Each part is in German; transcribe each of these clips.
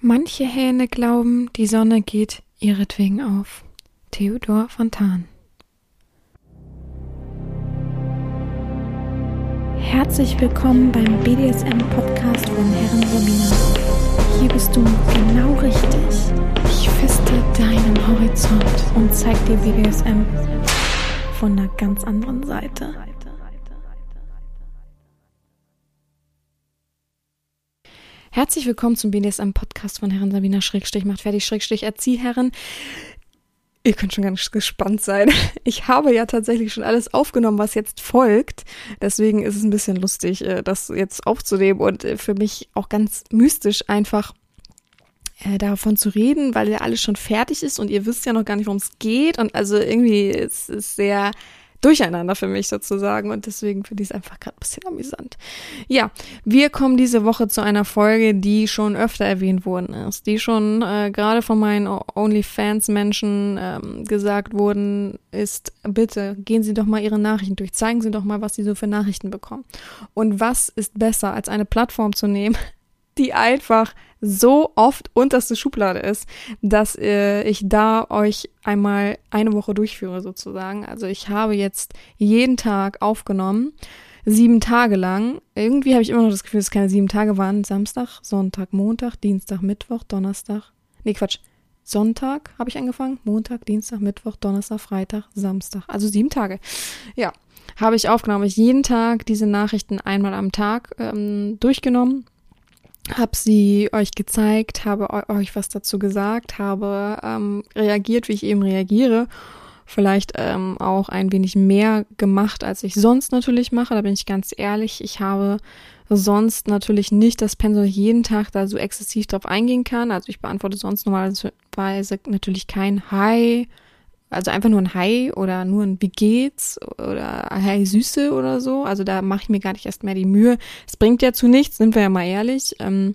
Manche Hähne glauben, die Sonne geht ihretwegen auf. Theodor Fontan Herzlich willkommen beim BDSM-Podcast von Herren Romina. Hier bist du genau richtig. Ich feste deinen Horizont und zeig dir BDSM von einer ganz anderen Seite. Herzlich willkommen zum BDSM-Podcast von Herren Sabina Schrägstrich macht fertig Schrägstrich Erziehherren. Ihr könnt schon ganz gespannt sein. Ich habe ja tatsächlich schon alles aufgenommen, was jetzt folgt. Deswegen ist es ein bisschen lustig, äh, das jetzt aufzunehmen und äh, für mich auch ganz mystisch einfach äh, davon zu reden, weil ja alles schon fertig ist und ihr wisst ja noch gar nicht, worum es geht. Und also irgendwie ist es sehr durcheinander für mich sozusagen und deswegen finde ich es einfach gerade ein bisschen amüsant. Ja, wir kommen diese Woche zu einer Folge, die schon öfter erwähnt worden ist, die schon äh, gerade von meinen OnlyFans-Menschen ähm, gesagt worden ist, bitte gehen Sie doch mal Ihre Nachrichten durch, zeigen Sie doch mal, was Sie so für Nachrichten bekommen. Und was ist besser, als eine Plattform zu nehmen, die einfach so oft unterste Schublade ist, dass äh, ich da euch einmal eine Woche durchführe sozusagen. Also ich habe jetzt jeden Tag aufgenommen, sieben Tage lang. Irgendwie habe ich immer noch das Gefühl, dass es keine sieben Tage waren. Samstag, Sonntag, Montag, Dienstag, Mittwoch, Donnerstag. Nee, Quatsch. Sonntag habe ich angefangen, Montag, Dienstag, Mittwoch, Donnerstag, Freitag, Samstag. Also sieben Tage. Ja, habe ich aufgenommen. Ich jeden Tag diese Nachrichten einmal am Tag ähm, durchgenommen habe sie euch gezeigt, habe euch was dazu gesagt, habe ähm, reagiert, wie ich eben reagiere. Vielleicht ähm, auch ein wenig mehr gemacht, als ich sonst natürlich mache. Da bin ich ganz ehrlich. Ich habe sonst natürlich nicht das Pensum jeden Tag da so exzessiv drauf eingehen kann. Also ich beantworte sonst normalerweise natürlich kein Hi, also einfach nur ein Hi oder nur ein Wie geht's oder Hi Süße oder so. Also da mache ich mir gar nicht erst mehr die Mühe. Es bringt ja zu nichts, sind wir ja mal ehrlich. Ähm,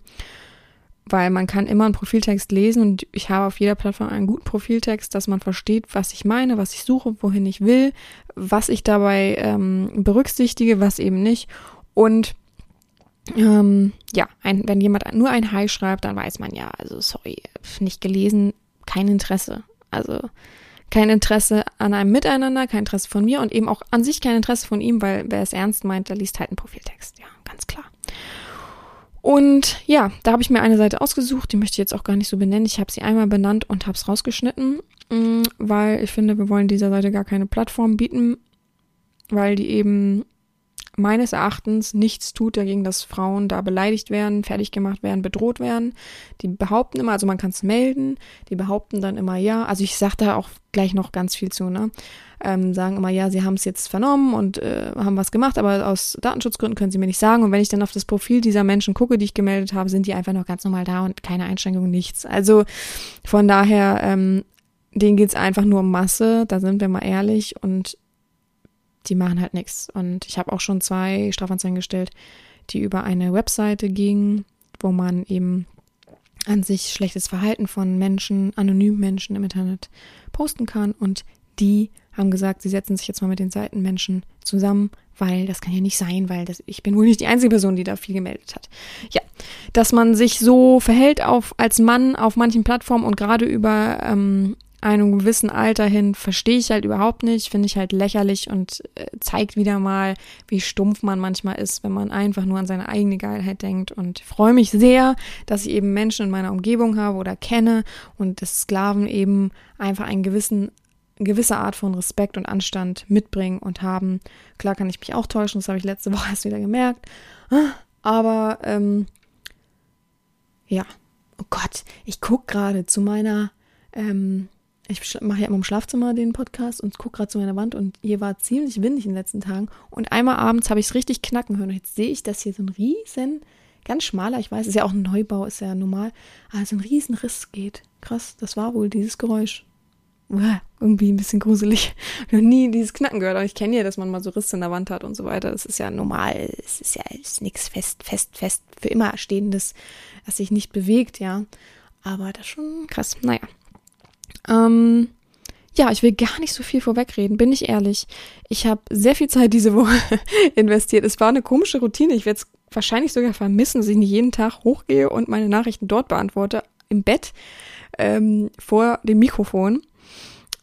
weil man kann immer einen Profiltext lesen und ich habe auf jeder Plattform einen guten Profiltext, dass man versteht, was ich meine, was ich suche, wohin ich will, was ich dabei ähm, berücksichtige, was eben nicht. Und ähm, ja, ein, wenn jemand nur ein Hi schreibt, dann weiß man ja, also sorry, nicht gelesen, kein Interesse. Also kein Interesse an einem Miteinander, kein Interesse von mir und eben auch an sich kein Interesse von ihm, weil wer es ernst meint, der liest halt einen Profiltext. Ja, ganz klar. Und ja, da habe ich mir eine Seite ausgesucht, die möchte ich jetzt auch gar nicht so benennen. Ich habe sie einmal benannt und habe es rausgeschnitten, mm, weil ich finde, wir wollen dieser Seite gar keine Plattform bieten, weil die eben meines Erachtens nichts tut dagegen, dass Frauen da beleidigt werden, fertig gemacht werden, bedroht werden. Die behaupten immer, also man kann es melden, die behaupten dann immer ja. Also ich sage da auch gleich noch ganz viel zu, ne? Ähm, sagen immer, ja, sie haben es jetzt vernommen und äh, haben was gemacht, aber aus Datenschutzgründen können sie mir nicht sagen. Und wenn ich dann auf das Profil dieser Menschen gucke, die ich gemeldet habe, sind die einfach noch ganz normal da und keine Einschränkungen, nichts. Also von daher, ähm, denen geht's einfach nur um Masse, da sind wir mal ehrlich. Und die machen halt nichts. Und ich habe auch schon zwei Strafanzeigen gestellt, die über eine Webseite gingen, wo man eben an sich schlechtes Verhalten von Menschen, anonymen Menschen im Internet posten kann. Und die haben gesagt, sie setzen sich jetzt mal mit den Seitenmenschen zusammen, weil das kann ja nicht sein, weil das, ich bin wohl nicht die einzige Person, die da viel gemeldet hat. Ja, dass man sich so verhält auf, als Mann auf manchen Plattformen und gerade über ähm, einem gewissen Alter hin verstehe ich halt überhaupt nicht, finde ich halt lächerlich und äh, zeigt wieder mal, wie stumpf man manchmal ist, wenn man einfach nur an seine eigene Geilheit denkt und freue mich sehr, dass ich eben Menschen in meiner Umgebung habe oder kenne und dass Sklaven eben einfach einen gewissen gewisse Art von Respekt und Anstand mitbringen und haben. Klar kann ich mich auch täuschen, das habe ich letzte Woche erst wieder gemerkt. Aber ähm, ja, oh Gott, ich gucke gerade zu meiner ähm, ich mache ja immer im Schlafzimmer den Podcast und gucke gerade zu meiner Wand und hier war ziemlich windig in den letzten Tagen. Und einmal abends habe ich es richtig knacken hören. Und jetzt sehe ich, dass hier so ein riesen, ganz schmaler, ich weiß, ist ja auch ein Neubau, ist ja normal, aber so ein riesen Riss geht. Krass, das war wohl dieses Geräusch. Irgendwie ein bisschen gruselig. Ich habe noch nie dieses Knacken gehört, aber ich kenne ja, dass man mal so Risse in der Wand hat und so weiter. Das ist ja normal. Es ist ja nichts fest, fest, fest, für immer stehendes, das sich nicht bewegt, ja. Aber das ist schon krass. Naja, ähm, ja, ich will gar nicht so viel vorwegreden, bin ich ehrlich. Ich habe sehr viel Zeit diese Woche investiert. Es war eine komische Routine. Ich werde es wahrscheinlich sogar vermissen, dass ich nicht jeden Tag hochgehe und meine Nachrichten dort beantworte. im Bett ähm, vor dem Mikrofon.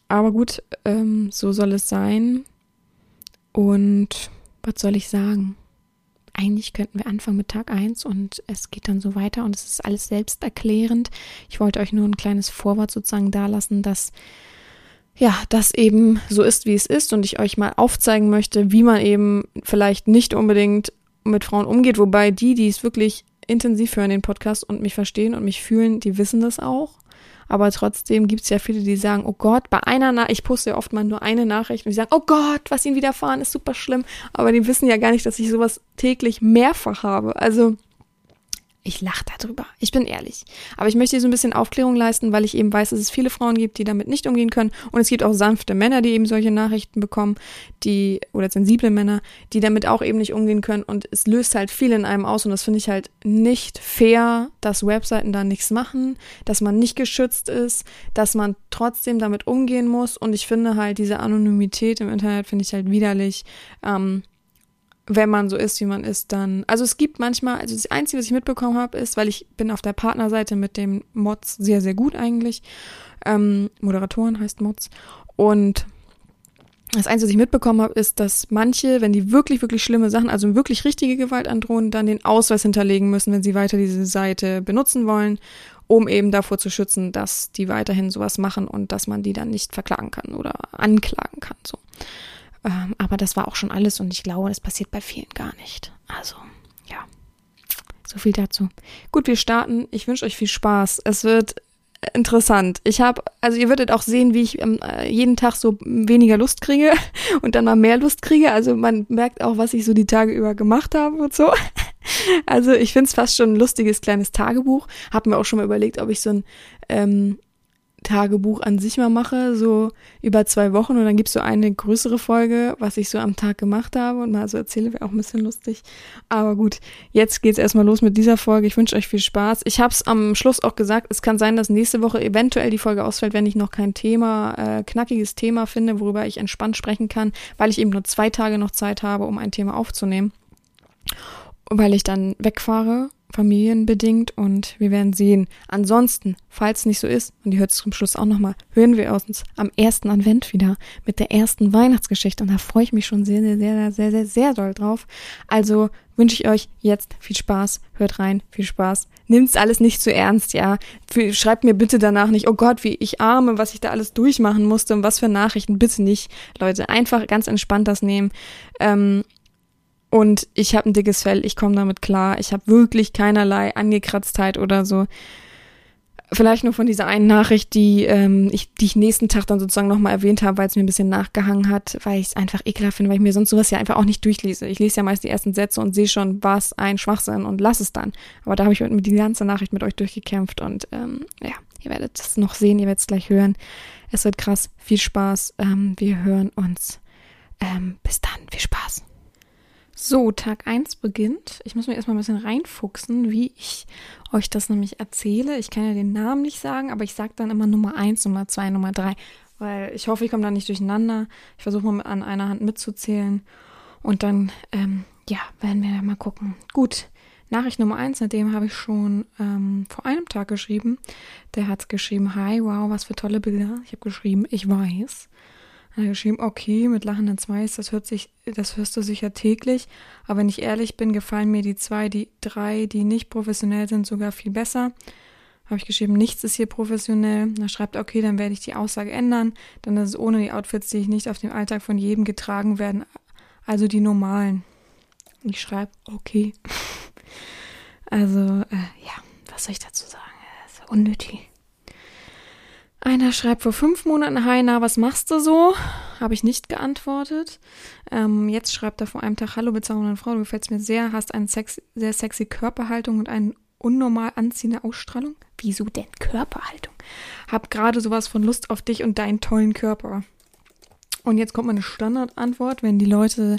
Aber gut, ähm, so soll es sein. Und was soll ich sagen? Eigentlich könnten wir anfangen mit Tag 1 und es geht dann so weiter und es ist alles selbsterklärend. Ich wollte euch nur ein kleines Vorwort sozusagen dalassen, dass ja, das eben so ist, wie es ist und ich euch mal aufzeigen möchte, wie man eben vielleicht nicht unbedingt mit Frauen umgeht, wobei die, die es wirklich intensiv hören, den Podcast und mich verstehen und mich fühlen, die wissen das auch. Aber trotzdem gibt es ja viele, die sagen, oh Gott, bei einer Nachricht, ich poste ja oft mal nur eine Nachricht und die sagen, oh Gott, was ihnen widerfahren ist super schlimm. Aber die wissen ja gar nicht, dass ich sowas täglich mehrfach habe. Also ich lache darüber. Ich bin ehrlich. Aber ich möchte hier so ein bisschen Aufklärung leisten, weil ich eben weiß, dass es viele Frauen gibt, die damit nicht umgehen können. Und es gibt auch sanfte Männer, die eben solche Nachrichten bekommen, die, oder sensible Männer, die damit auch eben nicht umgehen können. Und es löst halt viel in einem aus. Und das finde ich halt nicht fair, dass Webseiten da nichts machen, dass man nicht geschützt ist, dass man trotzdem damit umgehen muss. Und ich finde halt diese Anonymität im Internet finde ich halt widerlich. Ähm, wenn man so ist, wie man ist, dann. Also es gibt manchmal, also das Einzige, was ich mitbekommen habe, ist, weil ich bin auf der Partnerseite mit dem Mods sehr, sehr gut eigentlich. Ähm, Moderatoren heißt Mods. Und das Einzige, was ich mitbekommen habe, ist, dass manche, wenn die wirklich, wirklich schlimme Sachen, also wirklich richtige Gewalt androhen, dann den Ausweis hinterlegen müssen, wenn sie weiter diese Seite benutzen wollen, um eben davor zu schützen, dass die weiterhin sowas machen und dass man die dann nicht verklagen kann oder anklagen kann. So. Ähm, aber das war auch schon alles und ich glaube, das passiert bei vielen gar nicht. Also, ja. So viel dazu. Gut, wir starten. Ich wünsche euch viel Spaß. Es wird interessant. Ich habe, also ihr würdet auch sehen, wie ich ähm, jeden Tag so weniger Lust kriege und dann mal mehr Lust kriege. Also man merkt auch, was ich so die Tage über gemacht habe und so. Also ich finde es fast schon ein lustiges kleines Tagebuch. Hab mir auch schon mal überlegt, ob ich so ein ähm, Tagebuch an sich mal mache, so über zwei Wochen und dann gibt's so eine größere Folge, was ich so am Tag gemacht habe und mal so erzähle, wäre auch ein bisschen lustig. Aber gut, jetzt geht's erstmal los mit dieser Folge. Ich wünsche euch viel Spaß. Ich habe es am Schluss auch gesagt, es kann sein, dass nächste Woche eventuell die Folge ausfällt, wenn ich noch kein Thema, äh, knackiges Thema finde, worüber ich entspannt sprechen kann, weil ich eben nur zwei Tage noch Zeit habe, um ein Thema aufzunehmen. Weil ich dann wegfahre familienbedingt und wir werden sehen. Ansonsten, falls nicht so ist, und ihr hört es zum Schluss auch nochmal, hören wir uns am ersten Advent wieder mit der ersten Weihnachtsgeschichte und da freue ich mich schon sehr, sehr, sehr, sehr, sehr, sehr doll drauf. Also wünsche ich euch jetzt viel Spaß, hört rein, viel Spaß. Nimmt's alles nicht zu ernst, ja. Schreibt mir bitte danach nicht, oh Gott, wie ich arme, was ich da alles durchmachen musste und was für Nachrichten, bitte nicht. Leute, einfach ganz entspannt das nehmen. Ähm, und ich habe ein dickes Fell, ich komme damit klar. Ich habe wirklich keinerlei Angekratztheit oder so. Vielleicht nur von dieser einen Nachricht, die, ähm, ich, die ich nächsten Tag dann sozusagen nochmal erwähnt habe, weil es mir ein bisschen nachgehangen hat, weil ich es einfach ekelhaft finde, weil ich mir sonst sowas ja einfach auch nicht durchlese. Ich lese ja meist die ersten Sätze und sehe schon, was ein Schwachsinn und lass es dann. Aber da habe ich mit die ganze Nachricht mit euch durchgekämpft und ähm, ja, ihr werdet es noch sehen, ihr werdet es gleich hören. Es wird krass, viel Spaß. Ähm, wir hören uns. Ähm, bis dann, viel Spaß. So, Tag 1 beginnt. Ich muss mir erstmal ein bisschen reinfuchsen, wie ich euch das nämlich erzähle. Ich kann ja den Namen nicht sagen, aber ich sage dann immer Nummer 1, Nummer 2, Nummer 3, weil ich hoffe, ich komme da nicht durcheinander. Ich versuche mal an einer Hand mitzuzählen und dann, ähm, ja, werden wir mal gucken. Gut, Nachricht Nummer 1, mit dem habe ich schon ähm, vor einem Tag geschrieben. Der hat geschrieben, hi, wow, was für tolle Bilder. Ich habe geschrieben, ich weiß. Dann geschrieben, okay, mit lachenden Smileys, das hört sich, das hörst du sicher täglich. Aber wenn ich ehrlich bin, gefallen mir die zwei, die drei, die nicht professionell sind, sogar viel besser. Habe ich geschrieben, nichts ist hier professionell. Da schreibt okay, dann werde ich die Aussage ändern. Dann ist es ohne die Outfits, die ich nicht auf dem Alltag von jedem getragen werden. Also die normalen. Ich schreibe, okay. Also, äh, ja, was soll ich dazu sagen? Ist unnötig. Einer schreibt vor fünf Monaten, hi, na, was machst du so? Habe ich nicht geantwortet. Ähm, jetzt schreibt er vor einem Tag, hallo, bezaubernde Frau, du gefällst mir sehr, hast eine sex sehr sexy Körperhaltung und eine unnormal anziehende Ausstrahlung. Wieso denn Körperhaltung? Hab gerade sowas von Lust auf dich und deinen tollen Körper. Und jetzt kommt meine Standardantwort, wenn die Leute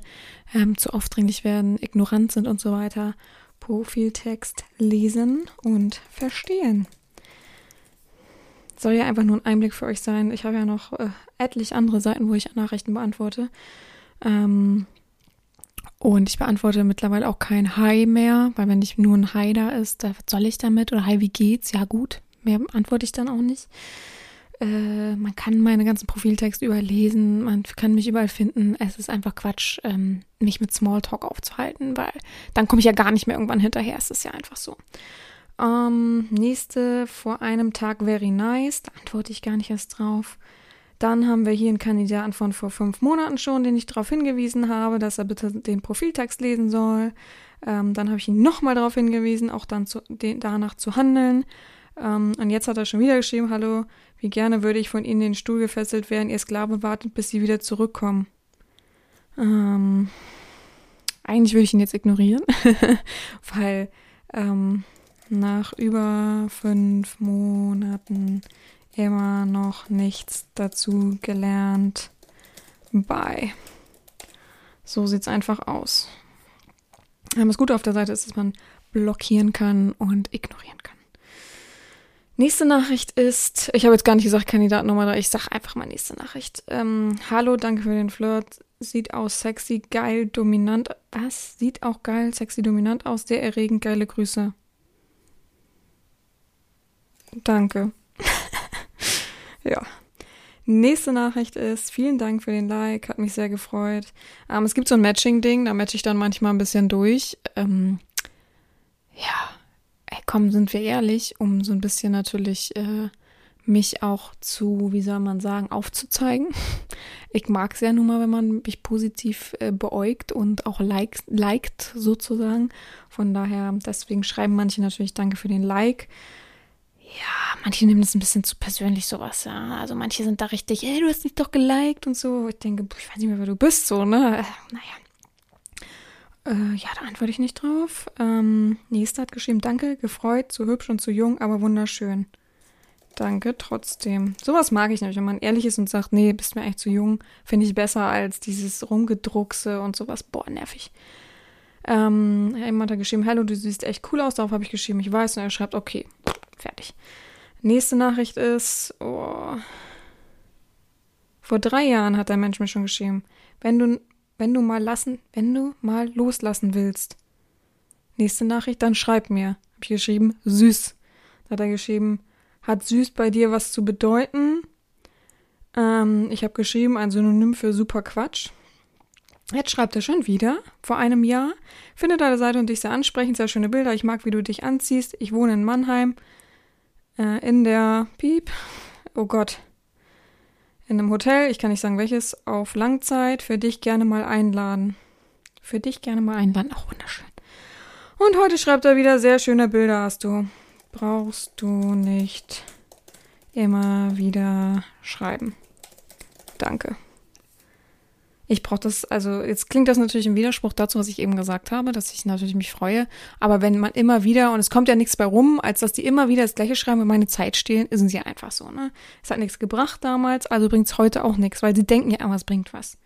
ähm, zu aufdringlich werden, ignorant sind und so weiter. Profiltext lesen und verstehen soll ja einfach nur ein Einblick für euch sein. Ich habe ja noch äh, etlich andere Seiten, wo ich Nachrichten beantworte. Ähm, und ich beantworte mittlerweile auch kein Hi mehr, weil wenn nicht nur ein Hi da ist, da, was soll ich damit? Oder Hi, wie geht's? Ja, gut. Mehr antworte ich dann auch nicht. Äh, man kann meine ganzen Profiltexte überlesen, man kann mich überall finden. Es ist einfach Quatsch, ähm, mich mit Smalltalk aufzuhalten, weil dann komme ich ja gar nicht mehr irgendwann hinterher. Es ist ja einfach so. Ähm, nächste, vor einem Tag very nice. Da antworte ich gar nicht erst drauf. Dann haben wir hier einen Kandidaten von vor fünf Monaten schon, den ich darauf hingewiesen habe, dass er bitte den Profiltext lesen soll. Ähm, dann habe ich ihn nochmal darauf hingewiesen, auch dann zu, den, danach zu handeln. Ähm, und jetzt hat er schon wieder geschrieben, hallo, wie gerne würde ich von Ihnen in den Stuhl gefesselt werden, Ihr Sklave wartet, bis Sie wieder zurückkommen. Ähm, eigentlich würde ich ihn jetzt ignorieren, weil ähm, nach über fünf Monaten immer noch nichts dazu gelernt. Bye. So sieht's einfach aus. Das Gute auf der Seite ist, dass man blockieren kann und ignorieren kann. Nächste Nachricht ist, ich habe jetzt gar nicht gesagt Kandidat Nummer 3, ich sage einfach mal nächste Nachricht. Ähm, Hallo, danke für den Flirt. Sieht aus sexy, geil, dominant. Was? Sieht auch geil, sexy, dominant aus. Sehr erregend, geile Grüße. Danke. ja. Nächste Nachricht ist, vielen Dank für den Like, hat mich sehr gefreut. Ähm, es gibt so ein Matching-Ding, da matche ich dann manchmal ein bisschen durch. Ähm, ja, ey, komm, sind wir ehrlich, um so ein bisschen natürlich äh, mich auch zu, wie soll man sagen, aufzuzeigen. Ich mag es ja nun mal, wenn man mich positiv äh, beäugt und auch liked, liked sozusagen. Von daher, deswegen schreiben manche natürlich Danke für den Like. Ja, manche nehmen das ein bisschen zu persönlich, sowas, ja. Also manche sind da richtig, ey, du hast mich doch geliked und so. Ich denke, ich weiß nicht mehr, wer du bist, so, ne? Äh, naja, äh, ja, da antworte ich nicht drauf. Ähm, nächster hat geschrieben, danke, gefreut, zu hübsch und zu jung, aber wunderschön. Danke, trotzdem. Sowas mag ich nämlich, wenn man ehrlich ist und sagt, nee, bist mir eigentlich zu jung, finde ich besser als dieses Rumgedruckse und sowas. Boah, nervig. Ähm, jemand hat geschrieben, hallo, du siehst echt cool aus. Darauf habe ich geschrieben, ich weiß. Und er schreibt, okay, fertig. Nächste Nachricht ist, oh, vor drei Jahren hat der Mensch mir schon geschrieben, wenn du wenn du mal lassen, wenn du mal loslassen willst. Nächste Nachricht, dann schreib mir. Hab ich geschrieben, süß. Da hat er geschrieben, hat süß bei dir was zu bedeuten? Ähm, ich habe geschrieben, ein Synonym für super Quatsch. Jetzt schreibt er schon wieder, vor einem Jahr. Finde deine Seite und dich sehr ansprechend, sehr schöne Bilder. Ich mag, wie du dich anziehst. Ich wohne in Mannheim. Äh, in der Piep. Oh Gott in einem Hotel, ich kann nicht sagen welches, auf Langzeit für dich gerne mal einladen. Für dich gerne mal einladen, auch wunderschön. Und heute schreibt er wieder, sehr schöne Bilder hast du. Brauchst du nicht immer wieder schreiben. Danke ich brauche das, also jetzt klingt das natürlich im Widerspruch dazu, was ich eben gesagt habe, dass ich natürlich mich freue. Aber wenn man immer wieder, und es kommt ja nichts bei rum, als dass die immer wieder das gleiche schreiben und meine Zeit stehlen, ist es ja einfach so, ne? Es hat nichts gebracht damals, also bringt es heute auch nichts, weil sie denken ja immer, es bringt was.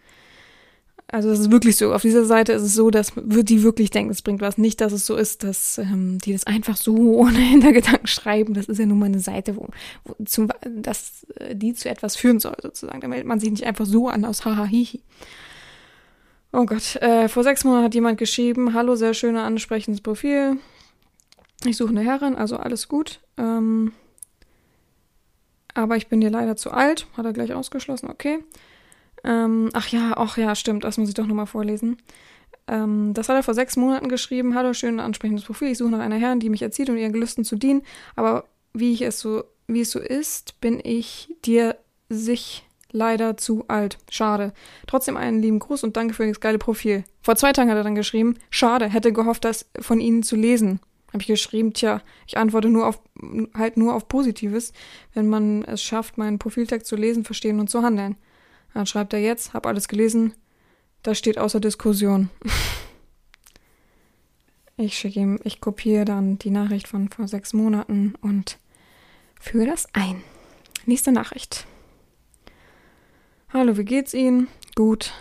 Also das ist wirklich so. Auf dieser Seite ist es so, dass die wirklich denken, es bringt was. Nicht, dass es so ist, dass ähm, die das einfach so ohne Hintergedanken schreiben. Das ist ja nun mal eine Seite, wo, wo zum, dass äh, die zu etwas führen soll, sozusagen. Da meldet man sich nicht einfach so an aus Hahahihi. Oh Gott, äh, vor sechs Monaten hat jemand geschrieben, hallo, sehr schöner, ansprechendes Profil. Ich suche eine Herrin, also alles gut. Ähm, aber ich bin dir leider zu alt, hat er gleich ausgeschlossen, okay. Ähm, ach ja, ach ja, stimmt, das muss ich doch nochmal vorlesen. Ähm, das hat er vor sechs Monaten geschrieben. Hallo, schön ansprechendes Profil. Ich suche nach einer Herrin, die mich erzieht und ihren Gelüsten zu dienen. Aber wie ich es so, wie es so ist, bin ich dir sich leider zu alt. Schade. Trotzdem einen lieben Gruß und danke für das geile Profil. Vor zwei Tagen hat er dann geschrieben, schade, hätte gehofft, das von Ihnen zu lesen. Habe ich geschrieben, tja, ich antworte nur auf, halt nur auf Positives, wenn man es schafft, meinen Profiltext zu lesen, verstehen und zu handeln. Dann schreibt er jetzt, hab alles gelesen, das steht außer Diskussion. ich schicke ihm, ich kopiere dann die Nachricht von vor sechs Monaten und füge das ein. Nächste Nachricht. Hallo, wie geht's Ihnen? Gut.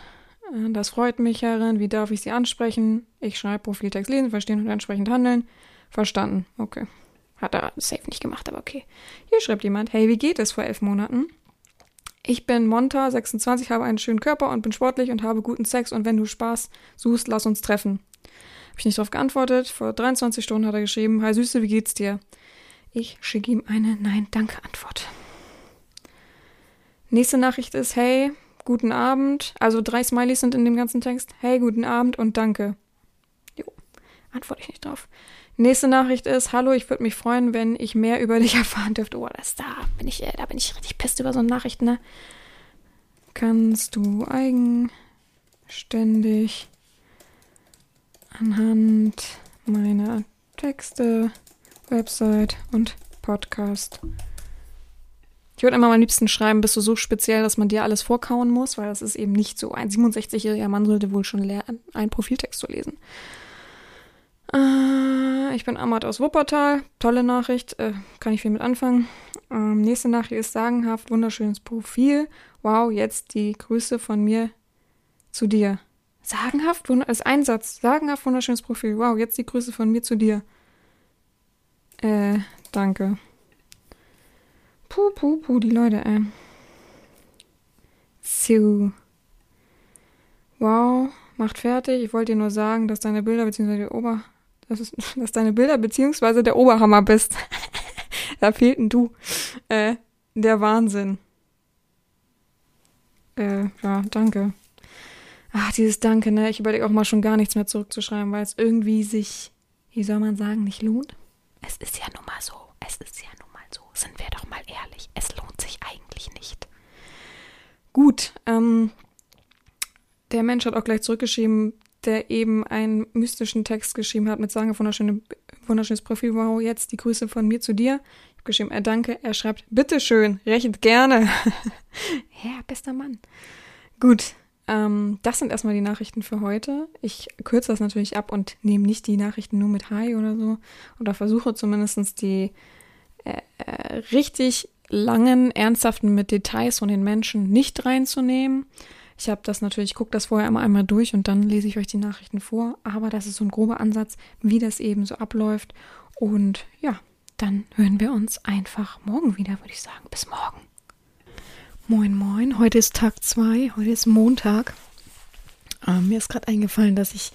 Äh, das freut mich, Herrin. Wie darf ich Sie ansprechen? Ich schreibe Profiltext lesen, verstehen und entsprechend handeln. Verstanden. Okay. Hat er safe nicht gemacht, aber okay. Hier schreibt jemand, hey, wie geht es vor elf Monaten? Ich bin Monta, 26, habe einen schönen Körper und bin sportlich und habe guten Sex und wenn du Spaß suchst, lass uns treffen. Habe ich nicht darauf geantwortet. Vor 23 Stunden hat er geschrieben, Hi Süße, wie geht's dir? Ich schicke ihm eine Nein-Danke-Antwort. Nächste Nachricht ist, hey, guten Abend. Also drei Smileys sind in dem ganzen Text. Hey, guten Abend und danke. Antworte ich nicht drauf. Nächste Nachricht ist, hallo, ich würde mich freuen, wenn ich mehr über dich erfahren dürfte. Oh, das da bin ich, äh, da bin ich richtig pisst über so eine Nachricht, ne? Kannst du eigenständig anhand meiner Texte, Website und Podcast ich würde immer am liebsten schreiben, bist du so speziell, dass man dir alles vorkauen muss, weil das ist eben nicht so. Ein 67-jähriger Mann sollte wohl schon lernen, einen Profiltext zu lesen. Äh, ich bin Amat aus Wuppertal. Tolle Nachricht. Äh, kann ich viel mit anfangen. Ähm, nächste Nachricht ist sagenhaft, wunderschönes Profil. Wow, jetzt die Grüße von mir zu dir. Sagenhaft, als Einsatz. Sagenhaft, wunderschönes Profil. Wow, jetzt die Grüße von mir zu dir. Äh, danke. Puh, puh, puh, die Leute, ey. So. Wow, macht fertig. Ich wollte dir nur sagen, dass deine Bilder bzw. der Ober... Das ist, dass deine Bilder bzw. der Oberhammer bist. da fehlt ein Du. Äh, der Wahnsinn. Äh, ja, danke. Ach, dieses Danke, ne? Ich überlege auch mal schon gar nichts mehr zurückzuschreiben, weil es irgendwie sich, wie soll man sagen, nicht lohnt. Es ist ja nun mal so. Es ist ja nun mal so. Sind wir doch mal ehrlich. Es lohnt sich eigentlich nicht. Gut, ähm, der Mensch hat auch gleich zurückgeschrieben, der eben einen mystischen Text geschrieben hat mit Sagen wunderschöne, wunderschönes Profil. Wow, jetzt die Grüße von mir zu dir. Ich habe geschrieben, er danke. Er schreibt, bitteschön, rechnet gerne. ja, bester Mann. Gut, ähm, das sind erstmal die Nachrichten für heute. Ich kürze das natürlich ab und nehme nicht die Nachrichten nur mit Hi oder so. Oder versuche zumindest die äh, äh, richtig langen, ernsthaften mit Details von den Menschen nicht reinzunehmen. Ich habe das natürlich, ich gucke das vorher immer einmal durch und dann lese ich euch die Nachrichten vor. Aber das ist so ein grober Ansatz, wie das eben so abläuft. Und ja, dann hören wir uns einfach morgen wieder, würde ich sagen. Bis morgen. Moin, moin. Heute ist Tag 2, heute ist Montag. Äh, mir ist gerade eingefallen, dass ich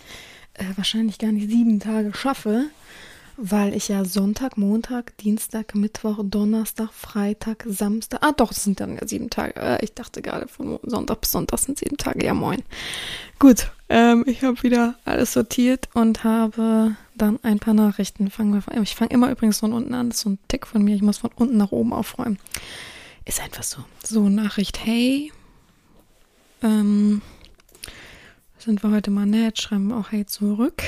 äh, wahrscheinlich gar nicht sieben Tage schaffe, weil ich ja Sonntag, Montag, Dienstag, Mittwoch, Donnerstag, Freitag, Samstag. Ah, doch, es sind dann ja sieben Tage. Äh, ich dachte gerade von Sonntag bis Sonntag sind sieben Tage. Ja, moin. Gut, ähm, ich habe wieder alles sortiert und habe dann ein paar Nachrichten. Fangen wir ich fange immer übrigens von unten an. Das ist so ein Tick von mir. Ich muss von unten nach oben aufräumen. Ist einfach so. So, Nachricht, hey. Ähm, sind wir heute mal nett, schreiben wir auch hey zurück.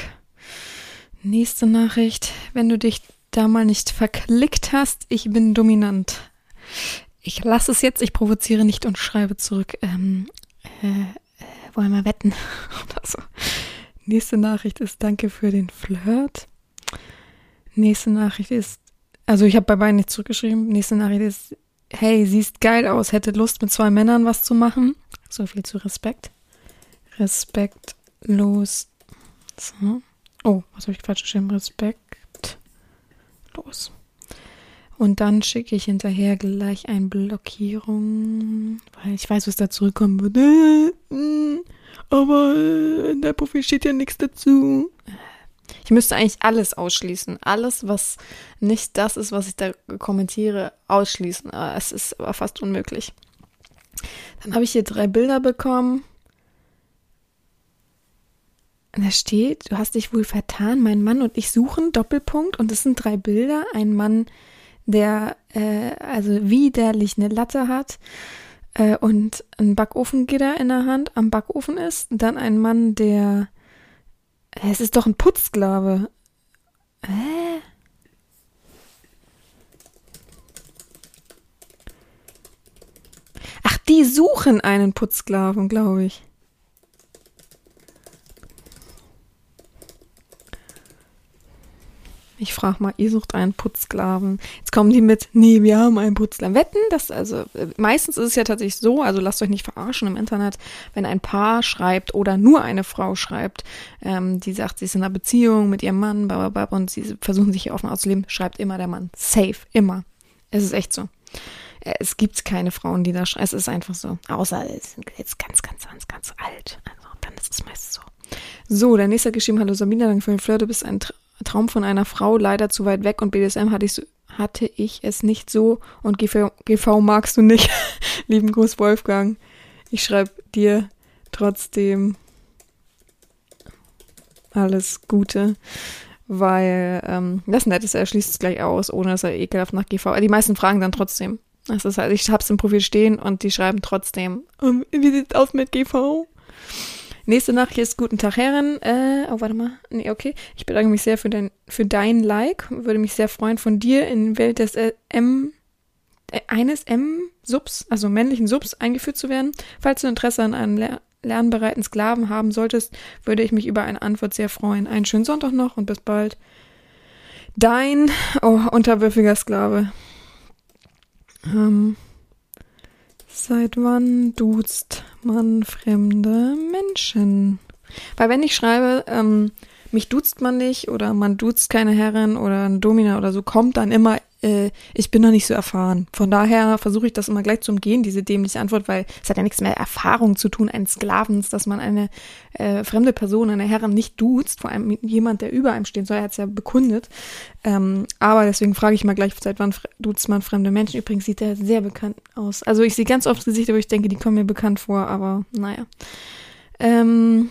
Nächste Nachricht, wenn du dich da mal nicht verklickt hast, ich bin dominant. Ich lasse es jetzt, ich provoziere nicht und schreibe zurück. Ähm, äh, äh, wollen wir wetten? Oder so. Nächste Nachricht ist Danke für den Flirt. Nächste Nachricht ist, also ich habe bei beiden nicht zurückgeschrieben. Nächste Nachricht ist hey, siehst geil aus, hätte Lust mit zwei Männern was zu machen. So viel zu Respekt. Respektlos. So. Oh, was habe ich falsch geschrieben? Respektlos. Und dann schicke ich hinterher gleich ein Blockierung, weil ich weiß, was da zurückkommen wird. Aber in der Profil steht ja nichts dazu. Ich müsste eigentlich alles ausschließen. Alles, was nicht das ist, was ich da kommentiere, ausschließen. Aber es ist aber fast unmöglich. Dann habe ich hier drei Bilder bekommen. Und da steht, du hast dich wohl vertan, mein Mann und ich suchen, Doppelpunkt. Und es sind drei Bilder. Ein Mann, der äh, also widerlich eine Latte hat äh, und ein Backofengitter in der Hand am Backofen ist. Und dann ein Mann, der es ist doch ein Putzsklave. Hä? Ach, die suchen einen Putzsklaven, glaube ich. Ich frage mal, ihr sucht einen Putzsklaven. Jetzt kommen die mit, nee, wir haben einen Putzsklaven. Wetten, das also äh, meistens ist es ja tatsächlich so, also lasst euch nicht verarschen im Internet, wenn ein Paar schreibt oder nur eine Frau schreibt, ähm, die sagt, sie ist in einer Beziehung mit ihrem Mann, blablabla, und sie versuchen sich hier offen auszuleben, schreibt immer der Mann. Safe, immer. Es ist echt so. Äh, es gibt keine Frauen, die da schreiben. Es ist einfach so. Außer es sind jetzt ganz, ganz, ganz, ganz alt. Also dann ist es meist so. So, der nächste hat geschrieben, hallo Sabina, danke für den Flirt, du bist ein Traum von einer Frau, leider zu weit weg und BDSM hatte ich, hatte ich es nicht so und GV, GV magst du nicht. Lieben Gruß, Wolfgang. Ich schreibe dir trotzdem alles Gute, weil ähm, das Nett ist, er schließt es gleich aus, ohne dass er ekelhaft nach GV. Die meisten fragen dann trotzdem. Das ist halt, ich hab's im Profil stehen und die schreiben trotzdem, um, wie sieht's aus mit GV? Nächste Nachricht ist Guten Tag, Herren. Äh, oh, warte mal. Nee, okay. Ich bedanke mich sehr für dein, für dein Like. Würde mich sehr freuen, von dir in Welt des äh, M, äh, eines M-Subs, also männlichen Subs, eingeführt zu werden. Falls du Interesse an einem Lehr lernbereiten Sklaven haben solltest, würde ich mich über eine Antwort sehr freuen. Einen schönen Sonntag noch und bis bald. Dein, oh, unterwürfiger Sklave. Ähm, seit wann duzt man fremde Menschen? Weil wenn ich schreibe, ähm, mich duzt man nicht oder man duzt keine Herrin oder ein Domina oder so, kommt dann immer äh, ich bin noch nicht so erfahren. Von daher versuche ich das immer gleich zu umgehen, diese dämliche Antwort, weil es hat ja nichts mehr Erfahrung zu tun eines Sklavens, dass man eine äh, fremde Person, eine Herrin nicht duzt, vor allem jemand, der über einem stehen soll, er hat es ja bekundet. Ähm, aber deswegen frage ich mal gleich, seit wann duzt man fremde Menschen? Übrigens sieht er sehr bekannt aus. Also ich sehe ganz oft Gesichter, wo ich denke, die kommen mir bekannt vor, aber naja. Ähm,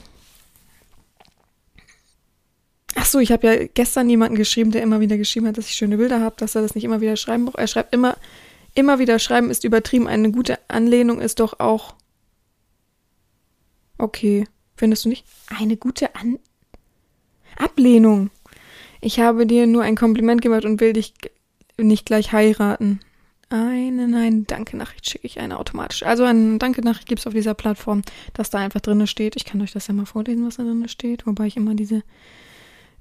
Ach so, ich habe ja gestern jemanden geschrieben, der immer wieder geschrieben hat, dass ich schöne Bilder habe, dass er das nicht immer wieder schreiben braucht. Er schreibt immer, immer wieder schreiben ist übertrieben. Eine gute Anlehnung ist doch auch. Okay, findest du nicht? Eine gute An Ablehnung. Ich habe dir nur ein Kompliment gemacht und will dich nicht gleich heiraten. Eine nein, Danke-Nachricht schicke ich eine automatisch. Also eine Danke-Nachricht gibt es auf dieser Plattform, dass da einfach drinne steht. Ich kann euch das ja mal vorlesen, was da drinne steht, wobei ich immer diese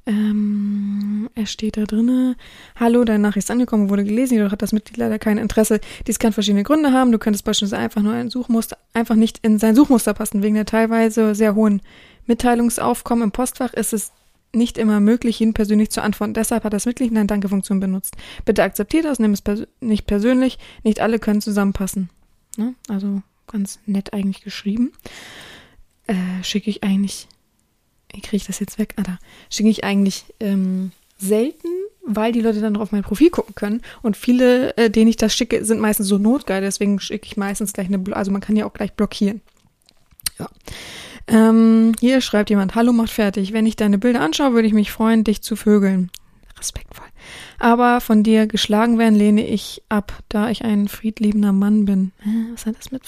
ähm, er steht da drinne. Hallo, deine Nachricht ist angekommen, wurde gelesen, jedoch hat das Mitglied leider kein Interesse. Dies kann verschiedene Gründe haben. Du könntest beispielsweise einfach nur ein Suchmuster, einfach nicht in sein Suchmuster passen. Wegen der teilweise sehr hohen Mitteilungsaufkommen im Postfach ist es nicht immer möglich, ihn persönlich zu antworten. Deshalb hat das Mitglied eine Danke-Funktion benutzt. Bitte akzeptiert das, nimm es pers nicht persönlich. Nicht alle können zusammenpassen. Ne? Also ganz nett eigentlich geschrieben. Äh, Schicke ich eigentlich wie kriege ich das jetzt weg? Ah, da schicke ich eigentlich ähm, selten, weil die Leute dann noch auf mein Profil gucken können. Und viele, äh, denen ich das schicke, sind meistens so notgeil, deswegen schicke ich meistens gleich eine, also man kann ja auch gleich blockieren. Ja. Ähm, hier schreibt jemand, hallo, macht fertig. Wenn ich deine Bilder anschaue, würde ich mich freuen, dich zu vögeln. Respektvoll. Aber von dir geschlagen werden lehne ich ab, da ich ein friedliebender Mann bin. Was hat das mit...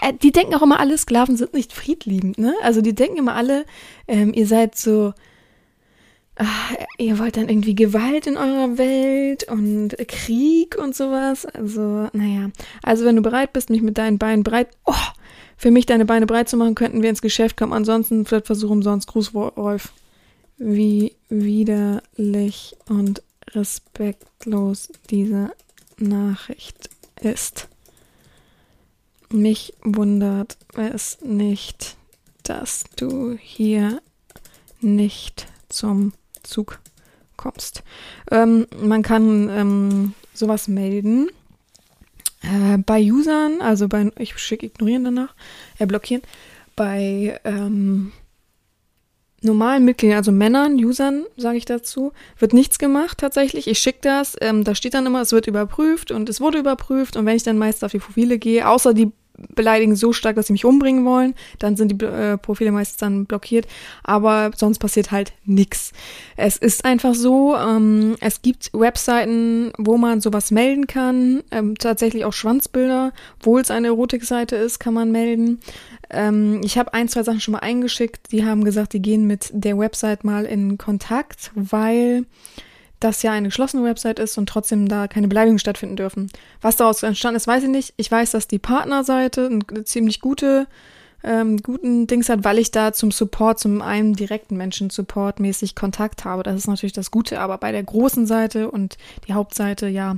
Äh, die denken auch immer, alle Sklaven sind nicht friedliebend, ne? Also die denken immer alle, ähm, ihr seid so... Ach, ihr wollt dann irgendwie Gewalt in eurer Welt und Krieg und sowas. Also, naja. Also, wenn du bereit bist, mich mit deinen Beinen breit... Oh, für mich deine Beine breit zu machen, könnten wir ins Geschäft kommen. Ansonsten vielleicht versuchen umsonst. Gruß, Wolf wie widerlich und respektlos diese Nachricht ist. Mich wundert es nicht, dass du hier nicht zum Zug kommst. Ähm, man kann ähm, sowas melden äh, bei Usern, also bei, ich schicke ignorieren danach, äh, blockieren, bei ähm, normalen Mitgliedern, also Männern, Usern, sage ich dazu, wird nichts gemacht tatsächlich. Ich schicke das, ähm, da steht dann immer, es wird überprüft und es wurde überprüft und wenn ich dann meist auf die Profile gehe, außer die beleidigen so stark, dass sie mich umbringen wollen, dann sind die äh, Profile meistens dann blockiert, aber sonst passiert halt nichts. Es ist einfach so, ähm, es gibt Webseiten, wo man sowas melden kann, ähm, tatsächlich auch Schwanzbilder, obwohl es eine Erotikseite ist, kann man melden. Ähm, ich habe ein, zwei Sachen schon mal eingeschickt. Die haben gesagt, die gehen mit der Website mal in Kontakt, weil das ja eine geschlossene Website ist und trotzdem da keine Beleidigungen stattfinden dürfen. Was daraus entstanden ist, weiß ich nicht. Ich weiß, dass die Partnerseite eine ziemlich gute ähm, guten Dings hat, weil ich da zum Support, zum einen direkten Menschen-Support mäßig Kontakt habe. Das ist natürlich das Gute, aber bei der großen Seite und die Hauptseite, ja,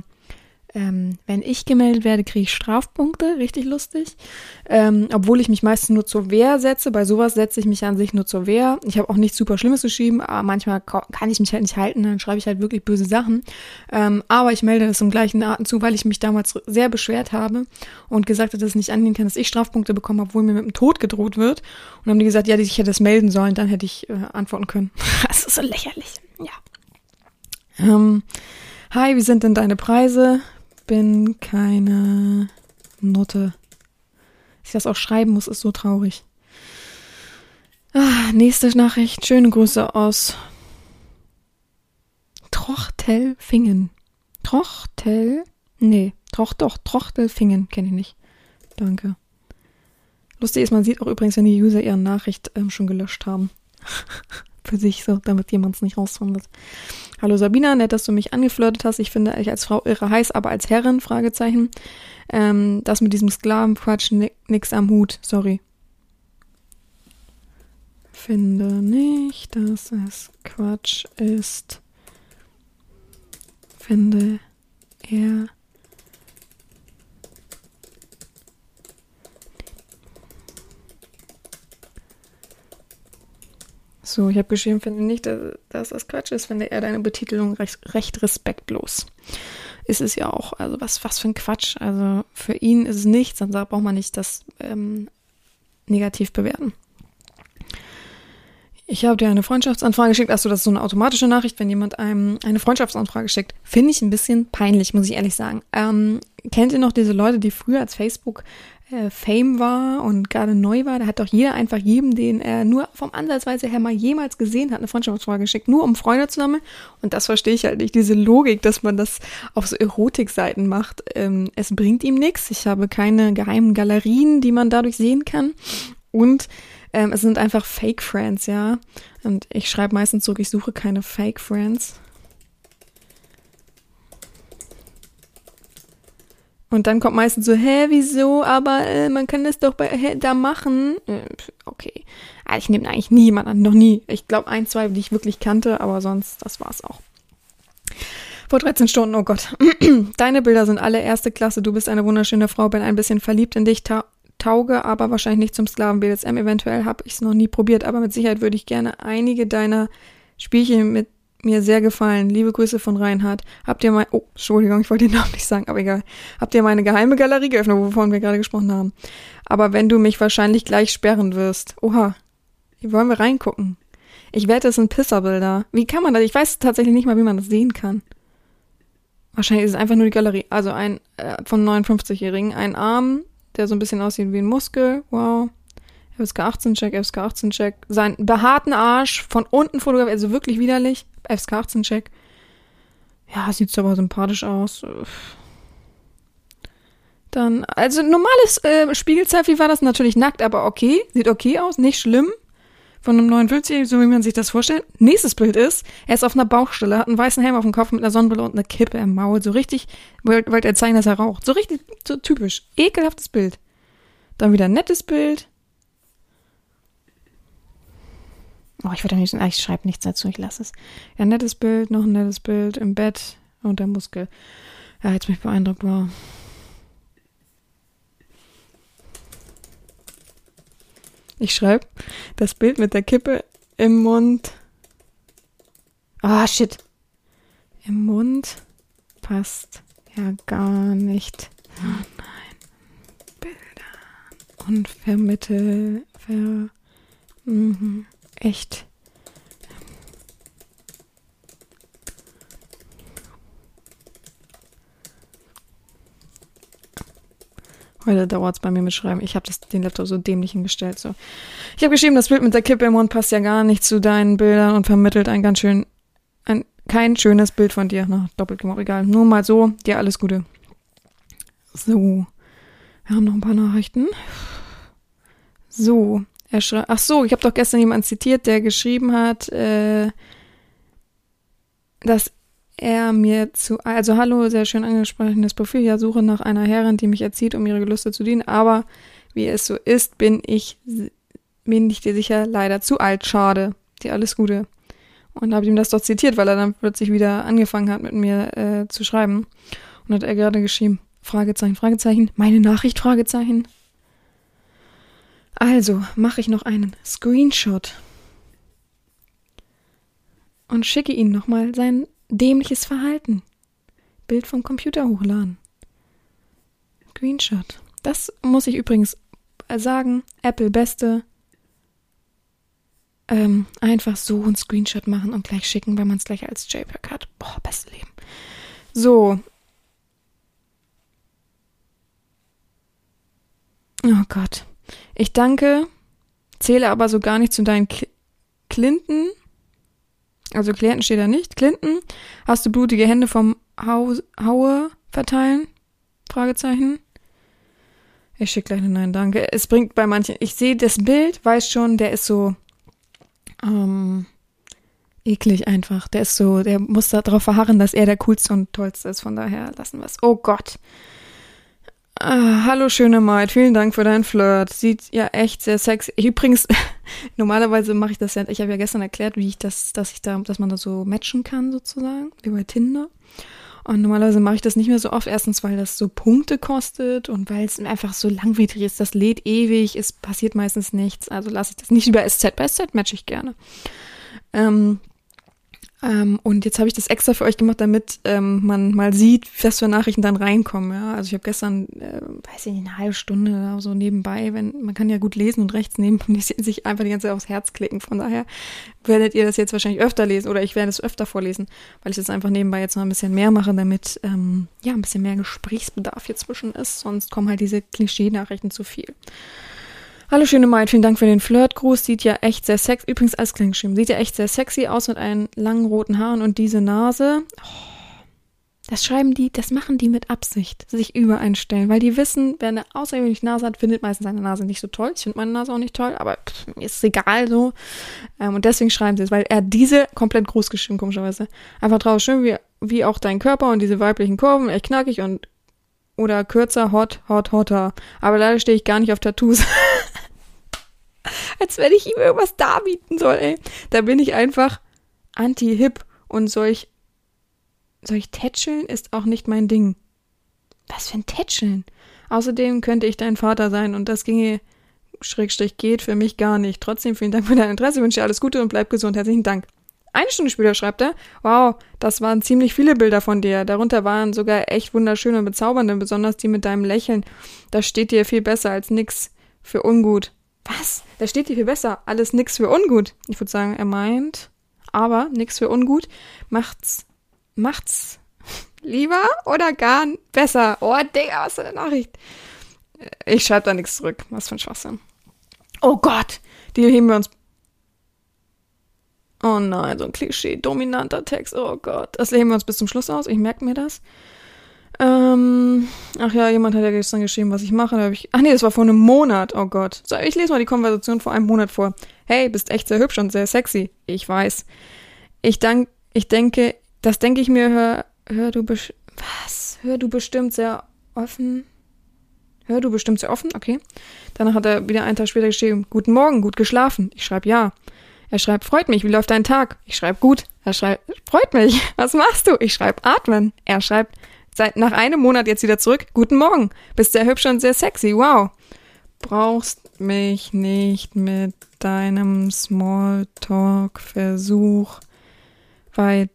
ähm, wenn ich gemeldet werde, kriege ich Strafpunkte, richtig lustig. Ähm, obwohl ich mich meistens nur zur Wehr setze. Bei sowas setze ich mich an sich nur zur Wehr. Ich habe auch nichts super Schlimmes geschrieben, aber manchmal kann ich mich halt nicht halten, dann schreibe ich halt wirklich böse Sachen. Ähm, aber ich melde das im gleichen Atemzug, weil ich mich damals sehr beschwert habe und gesagt habe, dass es nicht angehen kann, dass ich Strafpunkte bekomme, obwohl mir mit dem Tod gedroht wird. Und dann haben die gesagt, ja, ich hätte es melden sollen, dann hätte ich äh, antworten können. das ist so lächerlich. Ja. Ähm, Hi, wie sind denn deine Preise? Bin keine Note. Dass ich das auch schreiben muss, ist so traurig. Ah, nächste Nachricht. Schöne Grüße aus Trochtelfingen. Trochtel? Nee, Troch, doch, Trochtelfingen kenne ich nicht. Danke. Lustig ist, man sieht auch übrigens, wenn die User ihre Nachricht ähm, schon gelöscht haben. Für sich so, damit jemand es nicht rausfindet. Hallo Sabina, nett, dass du mich angeflirtet hast. Ich finde dich als Frau irre heiß, aber als Herrin, Fragezeichen. Ähm, das mit diesem Sklavenquatsch, nix am Hut, sorry. Finde nicht, dass es Quatsch ist. Finde er So, ich habe geschrieben, finde nicht, dass das Quatsch ist, finde er deine Betitelung recht, recht, respektlos. Ist es ja auch. Also was, was für ein Quatsch. Also für ihn ist es nichts, dann braucht man nicht das ähm, negativ bewerten. Ich habe dir eine Freundschaftsanfrage geschickt. Achso, das ist so eine automatische Nachricht, wenn jemand einem eine Freundschaftsanfrage schickt. Finde ich ein bisschen peinlich, muss ich ehrlich sagen. Ähm, kennt ihr noch diese Leute, die früher als Facebook äh, Fame war und gerade neu war, da hat doch jeder einfach jedem, den er nur vom Ansatzweise her mal jemals gesehen hat, eine Freundschaftsfrage geschickt, nur um Freunde zu sammeln. Und das verstehe ich halt nicht, diese Logik, dass man das auf so Erotikseiten macht. Ähm, es bringt ihm nichts. Ich habe keine geheimen Galerien, die man dadurch sehen kann. Und ähm, es sind einfach Fake Friends, ja. Und ich schreibe meistens zurück, ich suche keine Fake Friends. Und dann kommt meistens so, hä, wieso? Aber äh, man kann das doch bei hä, da machen. Äh, okay. Also ich nehme eigentlich nie jemanden an, noch nie. Ich glaube ein, zwei, die ich wirklich kannte, aber sonst, das war's auch. Vor 13 Stunden, oh Gott. Deine Bilder sind alle erste Klasse. Du bist eine wunderschöne Frau, bin ein bisschen verliebt in dich, ta tauge, aber wahrscheinlich nicht zum Sklaven-BDSM. Eventuell habe ich es noch nie probiert, aber mit Sicherheit würde ich gerne einige deiner Spielchen mit mir sehr gefallen. Liebe Grüße von Reinhard. Habt ihr mein, oh, Entschuldigung, ich wollte den Namen nicht sagen, aber egal. Habt ihr meine geheime Galerie geöffnet, wovon wir gerade gesprochen haben? Aber wenn du mich wahrscheinlich gleich sperren wirst. Oha. Wie wollen wir reingucken? Ich wette, es sind Pisserbilder. Wie kann man das? Ich weiß tatsächlich nicht mal, wie man das sehen kann. Wahrscheinlich ist es einfach nur die Galerie. Also ein, äh, von 59-Jährigen. Ein Arm, der so ein bisschen aussieht wie ein Muskel. Wow. FSK 18 Check, FSK 18 Check. Sein behaarten Arsch von unten fotografiert, also wirklich widerlich. FSK 18 Check. Ja, sieht aber sympathisch aus. Dann, also normales äh, Spiegelselfie war das natürlich nackt, aber okay. Sieht okay aus, nicht schlimm. Von einem 59, so wie man sich das vorstellt. Nächstes Bild ist, er ist auf einer Baustelle, hat einen weißen Helm auf dem Kopf mit einer Sonnenbrille und einer Kippe im Maul. So richtig, wollte wollt er zeigen, dass er raucht. So richtig, so typisch. Ekelhaftes Bild. Dann wieder ein nettes Bild. Oh, ich würde nicht, ich schreibe nichts dazu, ich lasse es. Ja, nettes Bild, noch ein nettes Bild im Bett und der Muskel. Ja, jetzt mich beeindruckt, wow. Ich schreibe das Bild mit der Kippe im Mund. Ah, oh, shit. Im Mund passt ja gar nicht. Oh nein. Bilder. Und vermittel. Ver. Mhm echt. Heute dauert es bei mir mit Schreiben. Ich habe den Laptop so dämlich hingestellt. So. Ich habe geschrieben, das Bild mit der Kippe im Mund passt ja gar nicht zu deinen Bildern und vermittelt ein ganz schön, ein, kein schönes Bild von dir. Na, doppelt gemacht, egal. Nur mal so, dir alles Gute. So. Wir haben noch ein paar Nachrichten. So. Er schreibt, ach so, ich habe doch gestern jemanden zitiert, der geschrieben hat, äh, dass er mir zu, also hallo, sehr schön angesprochenes Profil, ja, suche nach einer Herrin, die mich erzieht, um ihre Gelüste zu dienen, aber wie es so ist, bin ich, bin ich dir sicher leider zu alt, schade. Dir alles Gute. Und habe ihm das doch zitiert, weil er dann plötzlich wieder angefangen hat, mit mir äh, zu schreiben. Und hat er gerade geschrieben, Fragezeichen, Fragezeichen, meine Nachricht, Fragezeichen. Also mache ich noch einen Screenshot und schicke Ihnen nochmal sein dämliches Verhalten. Bild vom Computer hochladen. Screenshot. Das muss ich übrigens sagen. Apple beste. Ähm, einfach so einen Screenshot machen und gleich schicken, wenn man es gleich als JPEG hat. Boah, beste Leben. So. Oh Gott. Ich danke, zähle aber so gar nicht zu deinen K Clinton. Also Klienten steht da nicht. Clinton, hast du blutige Hände vom Hau Haue verteilen? Fragezeichen. Ich schicke gleich eine Nein, danke. Es bringt bei manchen, ich sehe das Bild, weiß schon, der ist so ähm, eklig einfach. Der ist so, der muss darauf verharren, dass er der coolste und tollste ist. Von daher lassen wir es. Oh Gott. Ah, hallo schöne Maid, vielen Dank für deinen Flirt. Sieht ja echt sehr sexy. Übrigens, normalerweise mache ich das ja, ich habe ja gestern erklärt, wie ich das, dass ich da, dass man da so matchen kann sozusagen, wie bei Tinder. Und normalerweise mache ich das nicht mehr so oft. Erstens, weil das so Punkte kostet und weil es einfach so langwierig ist. Das lädt ewig, es passiert meistens nichts. Also lasse ich das nicht über SZ. Bei SZ matche ich gerne. Ähm, ähm, und jetzt habe ich das extra für euch gemacht, damit ähm, man mal sieht, was für Nachrichten dann reinkommen. Ja? Also ich habe gestern, äh, weiß ich nicht, eine halbe Stunde oder so nebenbei, wenn man kann ja gut lesen und rechts neben sich einfach die ganze Zeit aufs Herz klicken. Von daher werdet ihr das jetzt wahrscheinlich öfter lesen oder ich werde es öfter vorlesen, weil ich das einfach nebenbei jetzt mal ein bisschen mehr mache, damit ähm, ja ein bisschen mehr Gesprächsbedarf hier zwischen ist. Sonst kommen halt diese Klischee-Nachrichten zu viel. Hallo schöne Maid, vielen Dank für den Flirtgruß. Sieht ja echt sehr sexy, übrigens als klein sieht ja echt sehr sexy aus mit einen langen roten Haaren und diese Nase. Oh, das schreiben die, das machen die mit Absicht, sich übereinstellen, weil die wissen, wer eine außergewöhnliche Nase hat, findet meistens seine Nase nicht so toll. Ich finde meine Nase auch nicht toll, aber pff, ist egal so. Ähm, und deswegen schreiben sie es, weil er diese komplett groß geschrieben, komischerweise. Einfach drauf schön wie, wie auch dein Körper und diese weiblichen Kurven, echt knackig und oder kürzer, hot, hot, hotter. Aber leider stehe ich gar nicht auf Tattoos. Als wenn ich ihm irgendwas darbieten soll, ey. Da bin ich einfach anti-hip und solch, solch Tätscheln ist auch nicht mein Ding. Was für ein Tätscheln? Außerdem könnte ich dein Vater sein und das ginge, Schrägstrich geht für mich gar nicht. Trotzdem vielen Dank für dein Interesse, wünsche dir alles Gute und bleib gesund. Herzlichen Dank. Eine Stunde später schreibt er, wow, das waren ziemlich viele Bilder von dir. Darunter waren sogar echt wunderschöne und bezaubernde, besonders die mit deinem Lächeln. Das steht dir viel besser als nix für ungut. Was? Da steht dir viel besser. Alles nix für ungut. Ich würde sagen, er meint, aber nix für ungut macht's, macht's lieber oder gar besser. Oh, Digga, was für eine Nachricht. Ich schreibe da nichts zurück. Was für ein Schwachsinn. Oh Gott, die heben wir uns. Oh nein, so ein Klischee, dominanter Text. Oh Gott, das heben wir uns bis zum Schluss aus. Ich merke mir das. Ähm, ach ja, jemand hat ja gestern geschrieben, was ich mache. Da ich, ach nee, das war vor einem Monat. Oh Gott. So, ich lese mal die Konversation vor einem Monat vor. Hey, bist echt sehr hübsch und sehr sexy. Ich weiß. Ich dank, ich denke, das denke ich mir, hör, hör du best, was? Hör du bestimmt sehr offen. Hör du bestimmt sehr offen, okay. Danach hat er wieder einen Tag später geschrieben, guten Morgen, gut geschlafen. Ich schreibe ja. Er schreibt, freut mich, wie läuft dein Tag? Ich schreibe gut. Er schreibt, freut mich, was machst du? Ich schreibe, atmen. Er schreibt, Seit nach einem Monat jetzt wieder zurück. Guten Morgen. Bist sehr hübsch und sehr sexy. Wow. Brauchst mich nicht mit deinem Smalltalk-Versuch weit,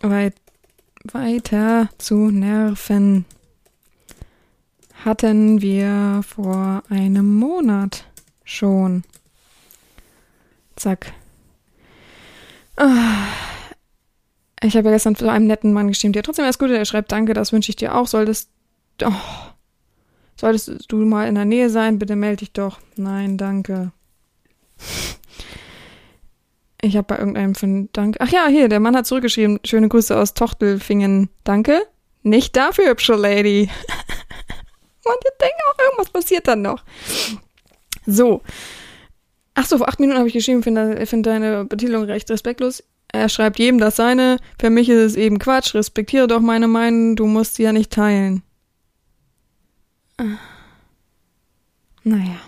weit, weiter zu nerven. Hatten wir vor einem Monat schon. Zack. Ah. Ich habe ja gestern zu einem netten Mann geschrieben, der trotzdem alles Gute, der schreibt, danke, das wünsche ich dir auch. Solltest, oh, solltest du mal in der Nähe sein, bitte melde dich doch. Nein, danke. Ich habe bei irgendeinem von Danke. Ach ja, hier, der Mann hat zurückgeschrieben, schöne Grüße aus Tochtelfingen. Danke. Nicht dafür, hübsche Lady. Und ich denke auch, irgendwas passiert dann noch. So. Ach so, vor acht Minuten habe ich geschrieben, finde find deine Betitelung recht respektlos. Er schreibt jedem das seine. Für mich ist es eben Quatsch. Respektiere doch meine Meinung. Du musst sie ja nicht teilen. Ah. Naja.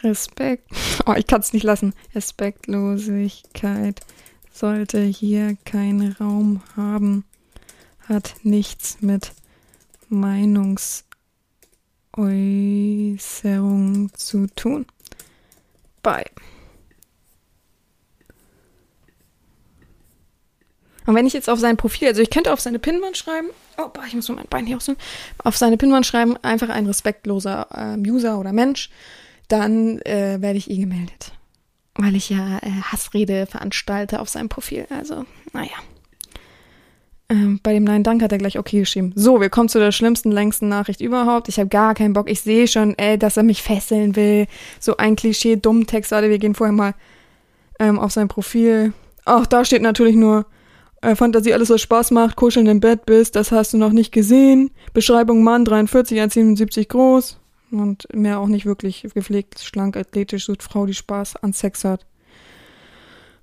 Respekt. Oh, ich kann es nicht lassen. Respektlosigkeit sollte hier keinen Raum haben. Hat nichts mit Meinungsäußerung zu tun. Bye. Und wenn ich jetzt auf sein Profil, also ich könnte auf seine Pinwand schreiben, oh, ich muss nur mein Bein hier ausnehmen, auf seine Pinwand schreiben, einfach ein respektloser äh, User oder Mensch, dann äh, werde ich eh gemeldet. weil ich ja äh, Hassrede veranstalte auf seinem Profil. Also, naja. Ähm, bei dem Nein Dank hat er gleich okay geschrieben. So, wir kommen zu der schlimmsten, längsten Nachricht überhaupt. Ich habe gar keinen Bock. Ich sehe schon, ey, dass er mich fesseln will. So ein Klischee, dummen Text. Warte, wir gehen vorher mal ähm, auf sein Profil. Ach, da steht natürlich nur äh, Fantasie, alles was Spaß macht, kuscheln im Bett bist, das hast du noch nicht gesehen. Beschreibung Mann, 43, 1,77 groß. Und mehr auch nicht wirklich gepflegt, schlank, athletisch, sucht Frau, die Spaß an Sex hat.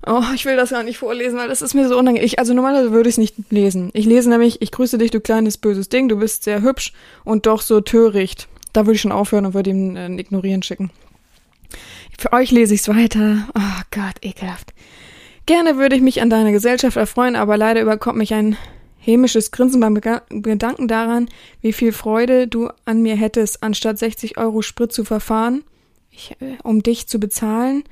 Oh, ich will das gar nicht vorlesen, weil das ist mir so unangenehm. Ich, also normalerweise würde ich es nicht lesen. Ich lese nämlich, ich grüße dich, du kleines böses Ding, du bist sehr hübsch und doch so töricht. Da würde ich schon aufhören und würde ihm äh, Ignorieren schicken. Für euch lese ich es weiter. Oh Gott, ekelhaft. Gerne würde ich mich an deiner Gesellschaft erfreuen, aber leider überkommt mich ein hämisches Grinsen beim Gedanken daran, wie viel Freude du an mir hättest, anstatt 60 Euro Sprit zu verfahren, ich, äh, um dich zu bezahlen.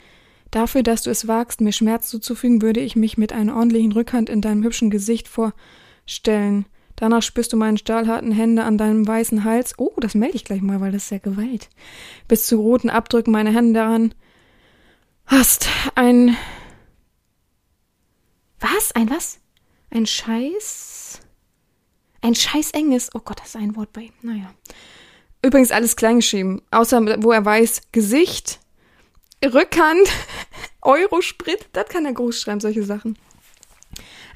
Dafür, dass du es wagst, mir Schmerz zuzufügen, würde ich mich mit einer ordentlichen Rückhand in deinem hübschen Gesicht vorstellen. Danach spürst du meine stahlharten Hände an deinem weißen Hals. Oh, das melde ich gleich mal, weil das ist ja Gewalt. Bis zu roten Abdrücken meine Hände daran hast. Ein. Was? Ein was? Ein Scheiß? Ein Scheiß enges. Oh Gott, das ist ein Wort bei ihm. Naja. Übrigens alles kleingeschrieben. Außer wo er weiß, Gesicht, Rückhand, Eurosprit, das kann er groß schreiben, solche Sachen.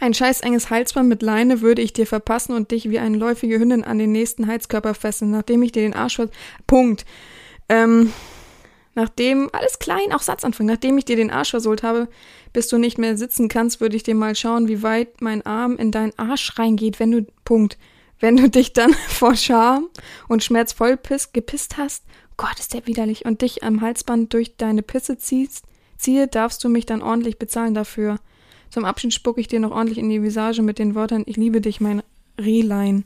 Ein scheiß enges Halsband mit Leine würde ich dir verpassen und dich wie eine läufige Hündin an den nächsten Heizkörper fesseln, nachdem ich dir den Arsch Punkt. Ähm, nachdem, alles klein, auch Satzanfang, nachdem ich dir den Arsch versohlt habe, bis du nicht mehr sitzen kannst, würde ich dir mal schauen, wie weit mein Arm in deinen Arsch reingeht, wenn du, Punkt. Wenn du dich dann vor Scham und Schmerz voll piss, gepisst hast Gott, ist der widerlich, und dich am Halsband durch deine Pisse ziehst, ziehe, darfst du mich dann ordentlich bezahlen dafür. Zum Abschied spucke ich dir noch ordentlich in die Visage mit den Worten, ich liebe dich, mein Rehlein.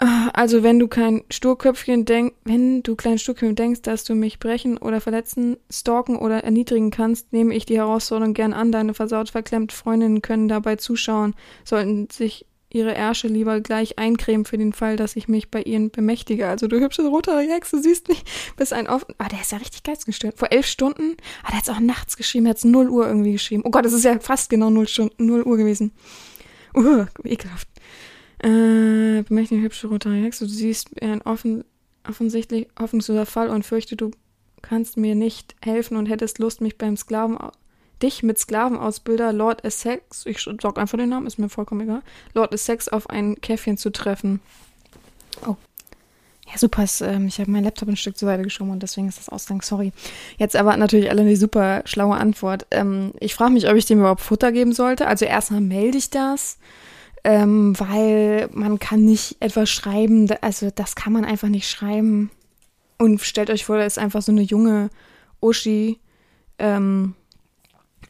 Also wenn du kein Sturköpfchen denkst, wenn du klein Sturköpfchen denkst, dass du mich brechen oder verletzen, stalken oder erniedrigen kannst, nehme ich die Herausforderung gern an. Deine versaut verklemmt Freundinnen können dabei zuschauen, sollten sich ihre Ärsche lieber gleich eincremen für den Fall, dass ich mich bei ihnen bemächtige. Also du hübsche rote Hex, du siehst mich, bist ein offen. Ah, der ist ja richtig geistgestört. Vor elf Stunden? Ah, der hat's auch nachts geschrieben, er hat's 0 Uhr irgendwie geschrieben. Oh Gott, das ist ja fast genau 0 Stunden, 0 Uhr gewesen. Uh, ekelhaft. Äh, bemächtige hübsche rote Hex, du siehst ein offen, offensichtlich hoffnungsloser Fall und fürchte, du kannst mir nicht helfen und hättest Lust, mich beim Sklaven dich mit Sklavenausbilder Lord Essex, ich sag einfach den Namen, ist mir vollkommen egal, Lord Essex auf ein Käffchen zu treffen. Oh. Ja, super. Ähm, ich habe mein Laptop ein Stück zur Seite geschoben und deswegen ist das Ausgang. Sorry. Jetzt aber natürlich alle eine super schlaue Antwort. Ähm, ich frage mich, ob ich dem überhaupt Futter geben sollte. Also erstmal melde ich das, ähm, weil man kann nicht etwas schreiben. Also das kann man einfach nicht schreiben. Und stellt euch vor, da ist einfach so eine junge Uschi, ähm,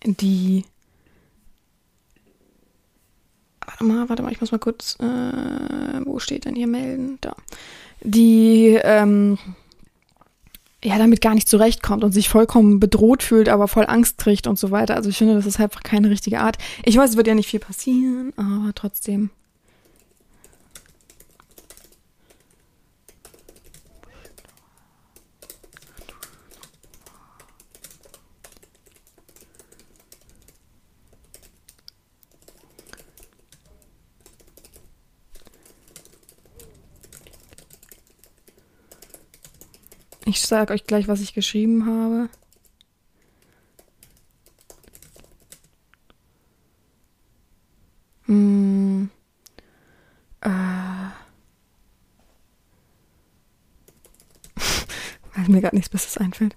die. Warte mal, warte mal, ich muss mal kurz. Äh, wo steht denn hier melden? Da. Die. Ähm, ja, damit gar nicht zurechtkommt und sich vollkommen bedroht fühlt, aber voll Angst kriegt und so weiter. Also ich finde, das ist einfach keine richtige Art. Ich weiß, es wird ja nicht viel passieren, aber trotzdem. Ich sage euch gleich, was ich geschrieben habe. Hm. Äh. Weil mir gerade nichts Besseres einfällt.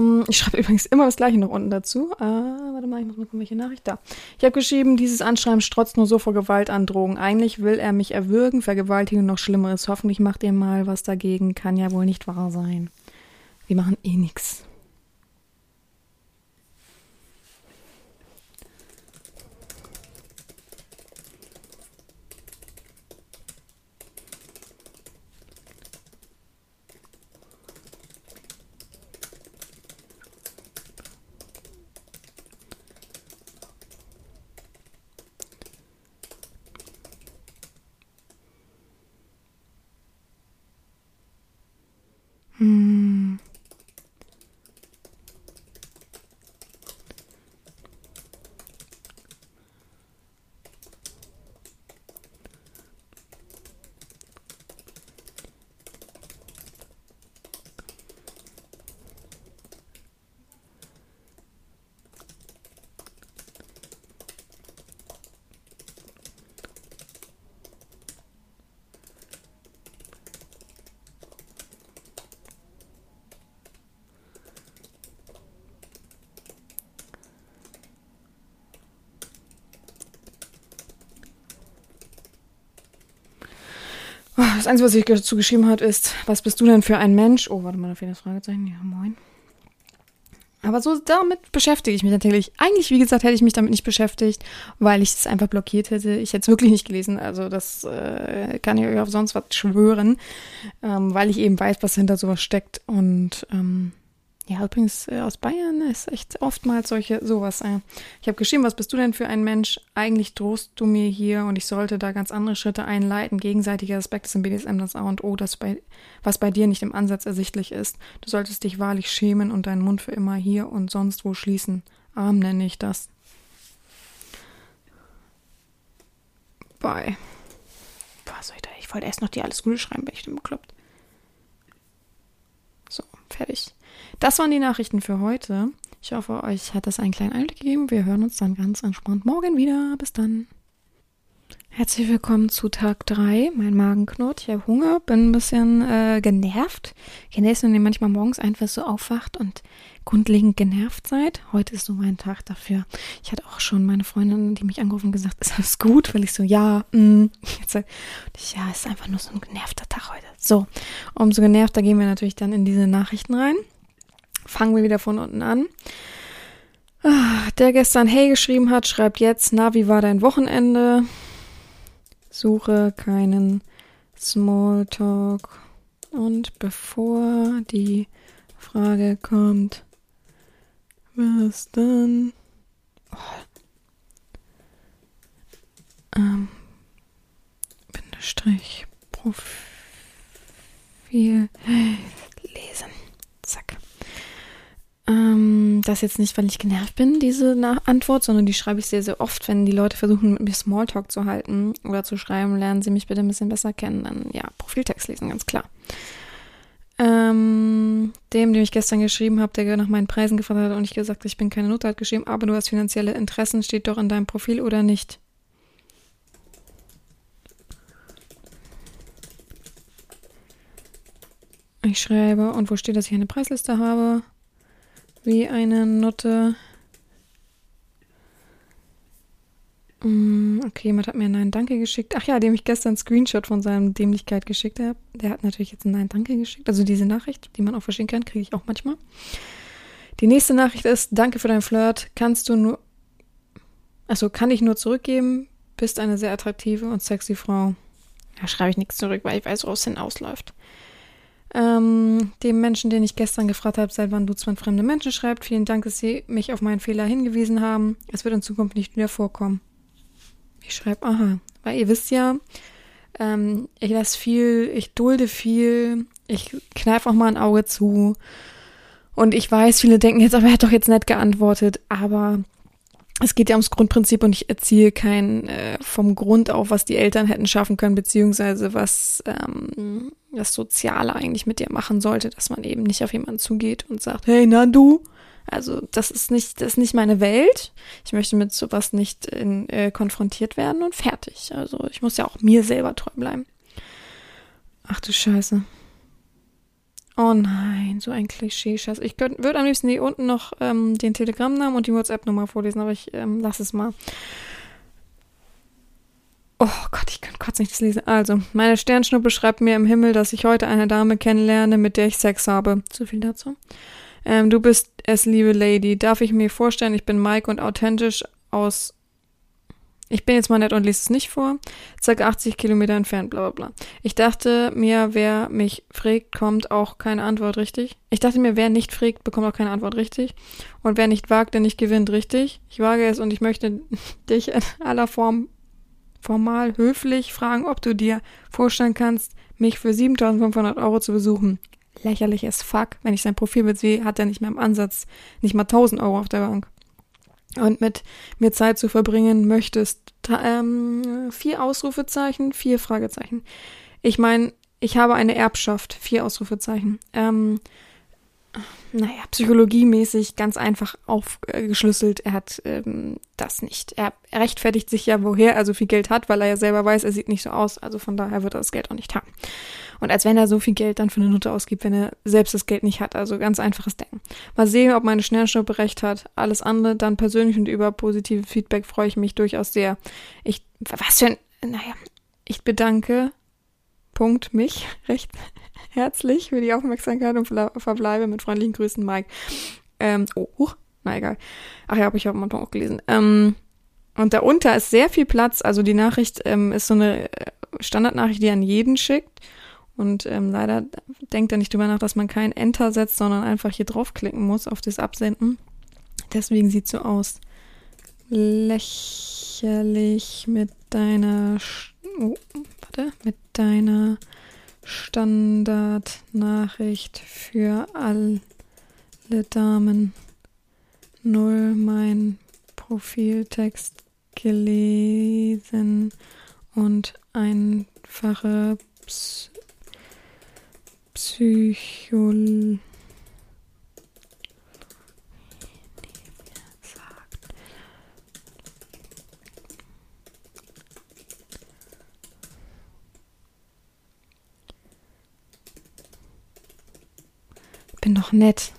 Ähm, ich schreibe übrigens immer das gleiche noch unten dazu. Äh, warte mal, ich muss mal gucken, welche Nachricht da. Ich habe geschrieben, dieses Anschreiben strotzt nur so vor Gewaltandrohung. Eigentlich will er mich erwürgen, vergewaltigen und noch Schlimmeres. Hoffentlich macht ihr mal was dagegen. Kann ja wohl nicht wahr sein. Wir machen eh nichts. Das Einzige, was ich dazu geschrieben hat, ist, was bist du denn für ein Mensch? Oh, warte mal, da fehlt das Fragezeichen. Ja, moin. Aber so damit beschäftige ich mich natürlich. Eigentlich, wie gesagt, hätte ich mich damit nicht beschäftigt, weil ich es einfach blockiert hätte. Ich hätte es wirklich nicht gelesen. Also das äh, kann ich euch auf sonst was schwören, ähm, weil ich eben weiß, was hinter sowas steckt. Und ähm, ja, übrigens äh, aus Bayern ist echt oftmals solche sowas. Äh. Ich habe geschrieben, was bist du denn für ein Mensch? Eigentlich drohst du mir hier und ich sollte da ganz andere Schritte einleiten. Gegenseitiger Respekt ist im BDSM das A und O, das bei, was bei dir nicht im Ansatz ersichtlich ist. Du solltest dich wahrlich schämen und deinen Mund für immer hier und sonst wo schließen. Arm nenne ich das. Bye. Was soll ich da? Ich wollte erst noch die alles Gute schreiben, bin ich denn bekloppt. So, fertig. Das waren die Nachrichten für heute. Ich hoffe, euch hat das einen kleinen Einblick gegeben. Wir hören uns dann ganz entspannt morgen wieder. Bis dann. Herzlich willkommen zu Tag 3. Mein Magen knurrt, ich habe Hunger, bin ein bisschen äh, genervt. Kennt es, wenn ihr manchmal morgens einfach so aufwacht und grundlegend genervt seid? Heute ist so mein Tag dafür. Ich hatte auch schon meine Freundin, die mich angerufen und gesagt, ist alles gut? Weil ich so, ja, mm. Und ich, ja, ist einfach nur so ein genervter Tag heute. So, umso genervter gehen wir natürlich dann in diese Nachrichten rein fangen wir wieder von unten an. Ah, der gestern Hey geschrieben hat, schreibt jetzt, na, wie war dein Wochenende? Suche keinen Smalltalk. Und bevor die Frage kommt, was dann? Oh. Ähm, Bindestrich Profil lesen. Zack. Ähm, das jetzt nicht, weil ich genervt bin, diese Na Antwort, sondern die schreibe ich sehr, sehr oft, wenn die Leute versuchen, mit mir Smalltalk zu halten oder zu schreiben, lernen sie mich bitte ein bisschen besser kennen. Dann ja, Profiltext lesen, ganz klar. Ähm, dem, dem ich gestern geschrieben habe, der nach meinen Preisen gefragt hat und ich gesagt, ich bin keine Note, hat geschrieben, aber du hast finanzielle Interessen, steht doch in deinem Profil oder nicht? Ich schreibe, und wo steht, dass ich eine Preisliste habe? Wie eine Nutte. Mm, okay, jemand hat mir ein Nein Danke geschickt. Ach ja, dem ich gestern einen Screenshot von seinem Dämlichkeit geschickt habe. Der hat natürlich jetzt ein Nein Danke geschickt. Also diese Nachricht, die man auch verstehen kann, kriege ich auch manchmal. Die nächste Nachricht ist: Danke für dein Flirt. Kannst du nur. Also kann ich nur zurückgeben. Bist eine sehr attraktive und sexy Frau. Da schreibe ich nichts zurück, weil ich weiß, woraus es hinausläuft. Ähm, dem Menschen, den ich gestern gefragt habe, seit wann du zwei fremde Menschen schreibt. Vielen Dank, dass Sie mich auf meinen Fehler hingewiesen haben. Es wird in Zukunft nicht wieder vorkommen. Ich schreibe, aha, weil ihr wisst ja, ähm, ich lasse viel, ich dulde viel, ich kneife auch mal ein Auge zu. Und ich weiß, viele denken jetzt, aber er hat doch jetzt nett geantwortet, aber es geht ja ums Grundprinzip und ich erziehe kein äh, vom Grund auf, was die Eltern hätten schaffen können, beziehungsweise was ähm, das Soziale eigentlich mit dir machen sollte, dass man eben nicht auf jemanden zugeht und sagt, hey, na du. Also das ist nicht, das ist nicht meine Welt. Ich möchte mit sowas nicht in, äh, konfrontiert werden und fertig. Also ich muss ja auch mir selber treu bleiben. Ach du Scheiße. Oh nein, so ein Klischee-Scheiß. Ich würde am liebsten hier unten noch ähm, den Telegram-Namen und die WhatsApp-Nummer vorlesen, aber ich ähm, lasse es mal. Oh Gott, ich kann kurz nicht das lesen. Also, meine Sternschnuppe schreibt mir im Himmel, dass ich heute eine Dame kennenlerne, mit der ich Sex habe. Zu viel dazu. Ähm, du bist es, liebe Lady. Darf ich mir vorstellen, ich bin Mike und authentisch aus ich bin jetzt mal nett und lese es nicht vor. Circa 80 Kilometer entfernt, bla bla bla. Ich dachte mir, wer mich fragt, kommt auch keine Antwort richtig. Ich dachte mir, wer nicht fragt, bekommt auch keine Antwort richtig. Und wer nicht wagt, der nicht gewinnt, richtig. Ich wage es und ich möchte dich in aller Form formal höflich fragen, ob du dir vorstellen kannst, mich für 7500 Euro zu besuchen. Lächerlich as fuck. Wenn ich sein Profilbild sehe, hat er nicht mehr im Ansatz nicht mal 1000 Euro auf der Bank und mit mir Zeit zu verbringen möchtest. Ähm, vier Ausrufezeichen, vier Fragezeichen. Ich meine, ich habe eine Erbschaft, vier Ausrufezeichen. Ähm, naja, psychologiemäßig ganz einfach aufgeschlüsselt. Er hat ähm, das nicht. Er, er rechtfertigt sich ja, woher er so viel Geld hat, weil er ja selber weiß, er sieht nicht so aus. Also von daher wird er das Geld auch nicht haben. Und als wenn er so viel Geld dann für eine Note ausgibt, wenn er selbst das Geld nicht hat. Also ganz einfaches Denken. Mal sehen, ob meine Sternschnuppe recht hat. Alles andere dann persönlich und über positive Feedback freue ich mich durchaus sehr. Ich, was für ein, naja, ich bedanke Punkt mich recht herzlich für die Aufmerksamkeit und verbleibe mit freundlichen Grüßen, Mike. Ähm, oh, uh, na egal. Ach ja, habe ich auch auch gelesen. Ähm, und darunter ist sehr viel Platz. Also die Nachricht ähm, ist so eine äh, Standardnachricht, die an jeden schickt. Und ähm, leider denkt er nicht drüber nach, dass man kein Enter setzt, sondern einfach hier draufklicken muss auf das Absenden. Deswegen sieht so aus. Lächerlich mit deiner, oh, warte, mit deiner Standardnachricht für alle Damen. Null mein Profiltext gelesen und einfache Ps Psychologie bin doch nett.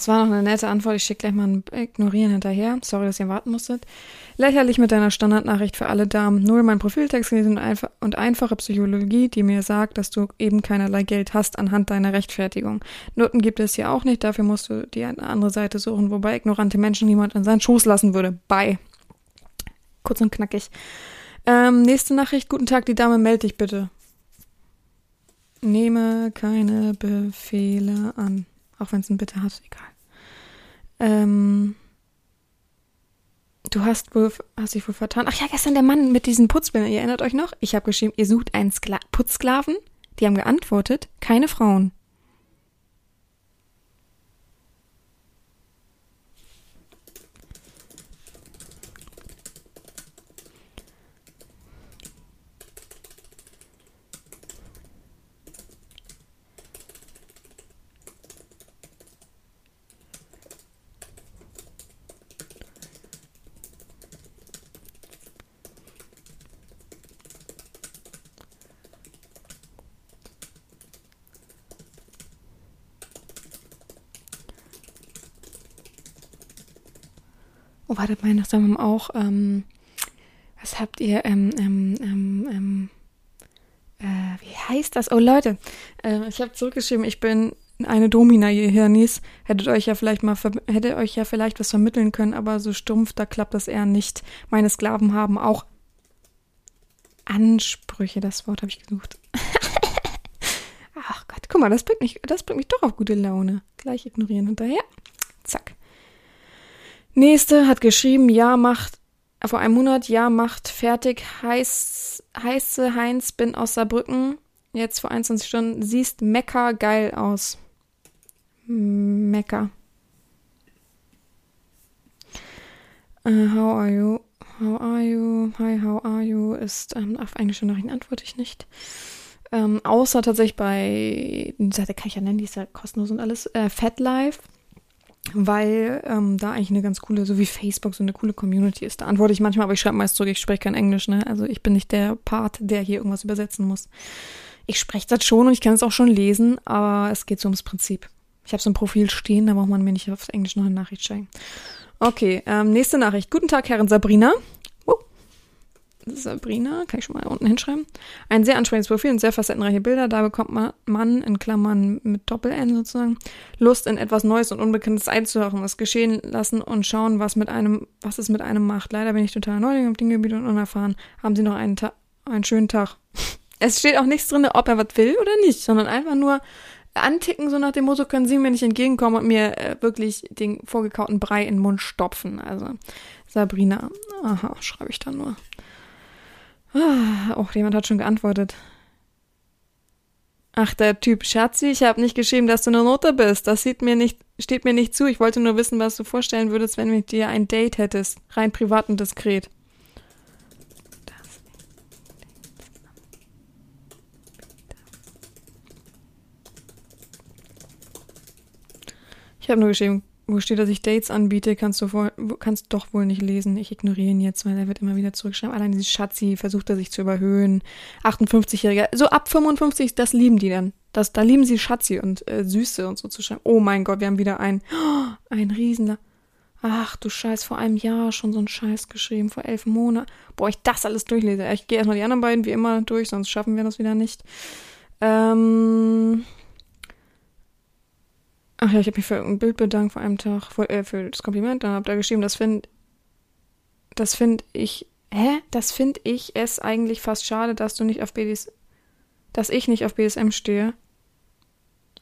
Es war noch eine nette Antwort. Ich schicke gleich mal ein Ignorieren hinterher. Sorry, dass ihr warten musstet. Lächerlich mit deiner Standardnachricht für alle Damen. Nur mein Profiltext gelesen und, einf und einfache Psychologie, die mir sagt, dass du eben keinerlei Geld hast anhand deiner Rechtfertigung. Noten gibt es hier auch nicht. Dafür musst du die eine andere Seite suchen, wobei ignorante Menschen niemand an seinen Schoß lassen würde. Bye. Kurz und knackig. Ähm, nächste Nachricht. Guten Tag, die Dame, melde dich bitte. Nehme keine Befehle an. Auch wenn es ein Bitte hat, egal. Ähm, du hast wohl, hast dich wohl vertan. Ach ja, gestern der Mann mit diesen Putzbildern, ihr erinnert euch noch? Ich habe geschrieben, ihr sucht einen Skla Putzsklaven. Die haben geantwortet, keine Frauen. Oh, warte, meine Nachbarn auch, ähm, was habt ihr, ähm, ähm, ähm, ähm, äh, wie heißt das? Oh, Leute, äh, ich habe zurückgeschrieben, ich bin eine Domina, ihr Hirnis. Hättet euch ja vielleicht mal, hättet euch ja vielleicht was vermitteln können, aber so stumpf, da klappt das eher nicht. Meine Sklaven haben auch Ansprüche, das Wort habe ich gesucht. Ach Gott, guck mal, das bringt mich, das bringt mich doch auf gute Laune. Gleich ignorieren hinterher. Nächste hat geschrieben, ja, macht, vor einem Monat, ja, macht fertig, heiß, heiße Heinz, bin aus Saarbrücken, jetzt vor 21 Stunden, siehst mecker geil aus. Mecker. Uh, how are you? How are you? Hi, how are you? Ist ähm, auf englische Nachrichten antworte ich nicht. Ähm, außer tatsächlich bei, die Seite kann ich ja nennen, die ist ja kostenlos und alles, äh, Fat Life weil ähm, da eigentlich eine ganz coole, so wie Facebook, so eine coole Community ist. Da antworte ich manchmal, aber ich schreibe meist zurück, ich spreche kein Englisch, ne? Also ich bin nicht der Part, der hier irgendwas übersetzen muss. Ich spreche das schon und ich kann es auch schon lesen, aber es geht so ums Prinzip. Ich habe so ein Profil stehen, da braucht man mir nicht auf Englisch noch eine Nachricht schreiben. Okay, ähm, nächste Nachricht. Guten Tag, Herren Sabrina. Sabrina, kann ich schon mal unten hinschreiben. Ein sehr ansprechendes Profil und sehr facettenreiche Bilder. Da bekommt man, man in Klammern mit Doppel-N sozusagen, Lust in etwas Neues und Unbekanntes einzuhören, was geschehen lassen und schauen, was mit einem, was es mit einem macht. Leider bin ich total Neuling auf dem Gebiet und unerfahren. Haben Sie noch einen, Ta einen schönen Tag. Es steht auch nichts drin, ob er was will oder nicht, sondern einfach nur anticken, so nach dem Motto, können Sie mir nicht entgegenkommen und mir äh, wirklich den vorgekauten Brei in den Mund stopfen. Also Sabrina, aha, schreibe ich da nur. Oh, jemand hat schon geantwortet. Ach, der Typ Schatzi, ich habe nicht geschrieben, dass du eine Note bist. Das sieht mir nicht, steht mir nicht zu. Ich wollte nur wissen, was du vorstellen würdest, wenn du mit dir ein Date hättest. Rein privat und diskret. Ich habe nur geschrieben, wo steht, dass ich Dates anbiete, kannst du vor, kannst doch wohl nicht lesen. Ich ignoriere ihn jetzt, weil er wird immer wieder zurückschreiben. Allein dieses Schatzi versucht er sich zu überhöhen. 58-Jähriger, so ab 55, das lieben die dann. Das, da lieben sie Schatzi und äh, Süße und so zu schreiben. Oh mein Gott, wir haben wieder ein, oh, ein Riesen. Ach du Scheiß, vor einem Jahr schon so ein Scheiß geschrieben, vor elf Monaten. Boah, ich das alles durchlese. Ich gehe erstmal die anderen beiden wie immer durch, sonst schaffen wir das wieder nicht. Ähm, Ach ja, ich habe mich für ein Bild bedankt vor einem Tag, für, äh, für das Kompliment. Dann habt ihr geschrieben, das finde das finde ich, hä? Das finde ich es eigentlich fast schade, dass du nicht auf BDS, dass ich nicht auf BSM stehe.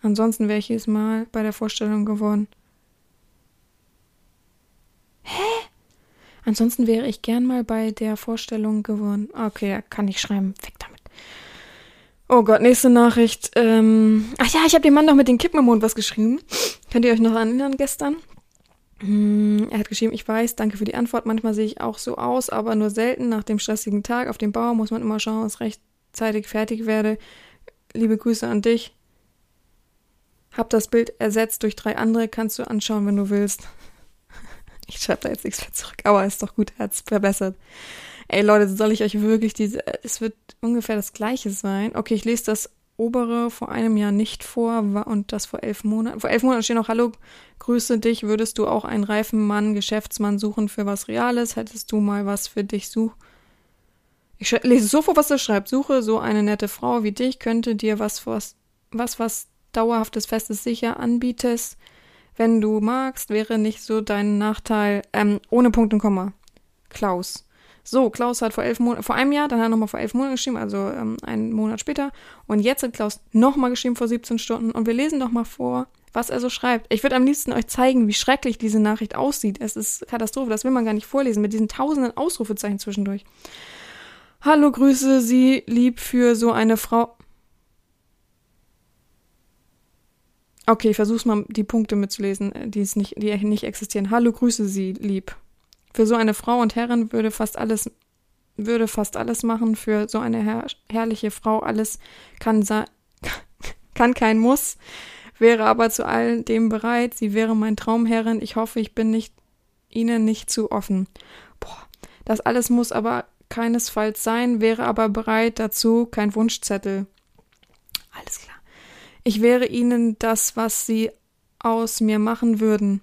Ansonsten wäre ich jedes Mal bei der Vorstellung geworden. Hä? Ansonsten wäre ich gern mal bei der Vorstellung geworden. Okay, kann ich schreiben. Weg damit. Oh Gott, nächste Nachricht. Ähm, ach ja, ich habe dem Mann noch mit den Kippen im Mund was geschrieben. Könnt ihr euch noch erinnern gestern? Hm, er hat geschrieben, ich weiß, danke für die Antwort. Manchmal sehe ich auch so aus, aber nur selten. Nach dem stressigen Tag auf dem Bau muss man immer schauen, dass ich rechtzeitig fertig werde. Liebe Grüße an dich. Hab das Bild ersetzt durch drei andere, kannst du anschauen, wenn du willst. Ich schreibe da jetzt nichts mehr zurück, aber ist doch gut, er hat's verbessert. Ey Leute, soll ich euch wirklich diese. Es wird ungefähr das gleiche sein. Okay, ich lese das obere vor einem Jahr nicht vor und das vor elf Monaten. Vor elf Monaten steht noch, hallo, grüße dich, würdest du auch einen reifen Mann, Geschäftsmann suchen für was Reales? Hättest du mal was für dich such? Ich lese so vor, was er schreibt. Suche so eine nette Frau wie dich, könnte dir was, was, was, was dauerhaftes, festes, sicher anbietest. Wenn du magst, wäre nicht so dein Nachteil, ähm, ohne Punkt und Komma. Klaus. So, Klaus hat vor elf Monaten, vor einem Jahr, dann hat er nochmal vor elf Monaten geschrieben, also ähm, einen Monat später. Und jetzt hat Klaus nochmal geschrieben vor 17 Stunden. Und wir lesen doch mal vor, was er so schreibt. Ich würde am liebsten euch zeigen, wie schrecklich diese Nachricht aussieht. Es ist Katastrophe, das will man gar nicht vorlesen, mit diesen tausenden Ausrufezeichen zwischendurch. Hallo, grüße Sie lieb für so eine Frau. Okay, ich versuch's mal, die Punkte mitzulesen, äh, die, es nicht, die nicht existieren. Hallo, grüße Sie lieb. Für so eine Frau und Herrin würde fast alles würde fast alles machen. Für so eine her herrliche Frau alles kann kann kein Muss. Wäre aber zu all dem bereit. Sie wäre mein Traumherrin. Ich hoffe, ich bin nicht Ihnen nicht zu offen. Boah, das alles muss aber keinesfalls sein. Wäre aber bereit dazu. Kein Wunschzettel. Alles klar. Ich wäre Ihnen das, was Sie aus mir machen würden.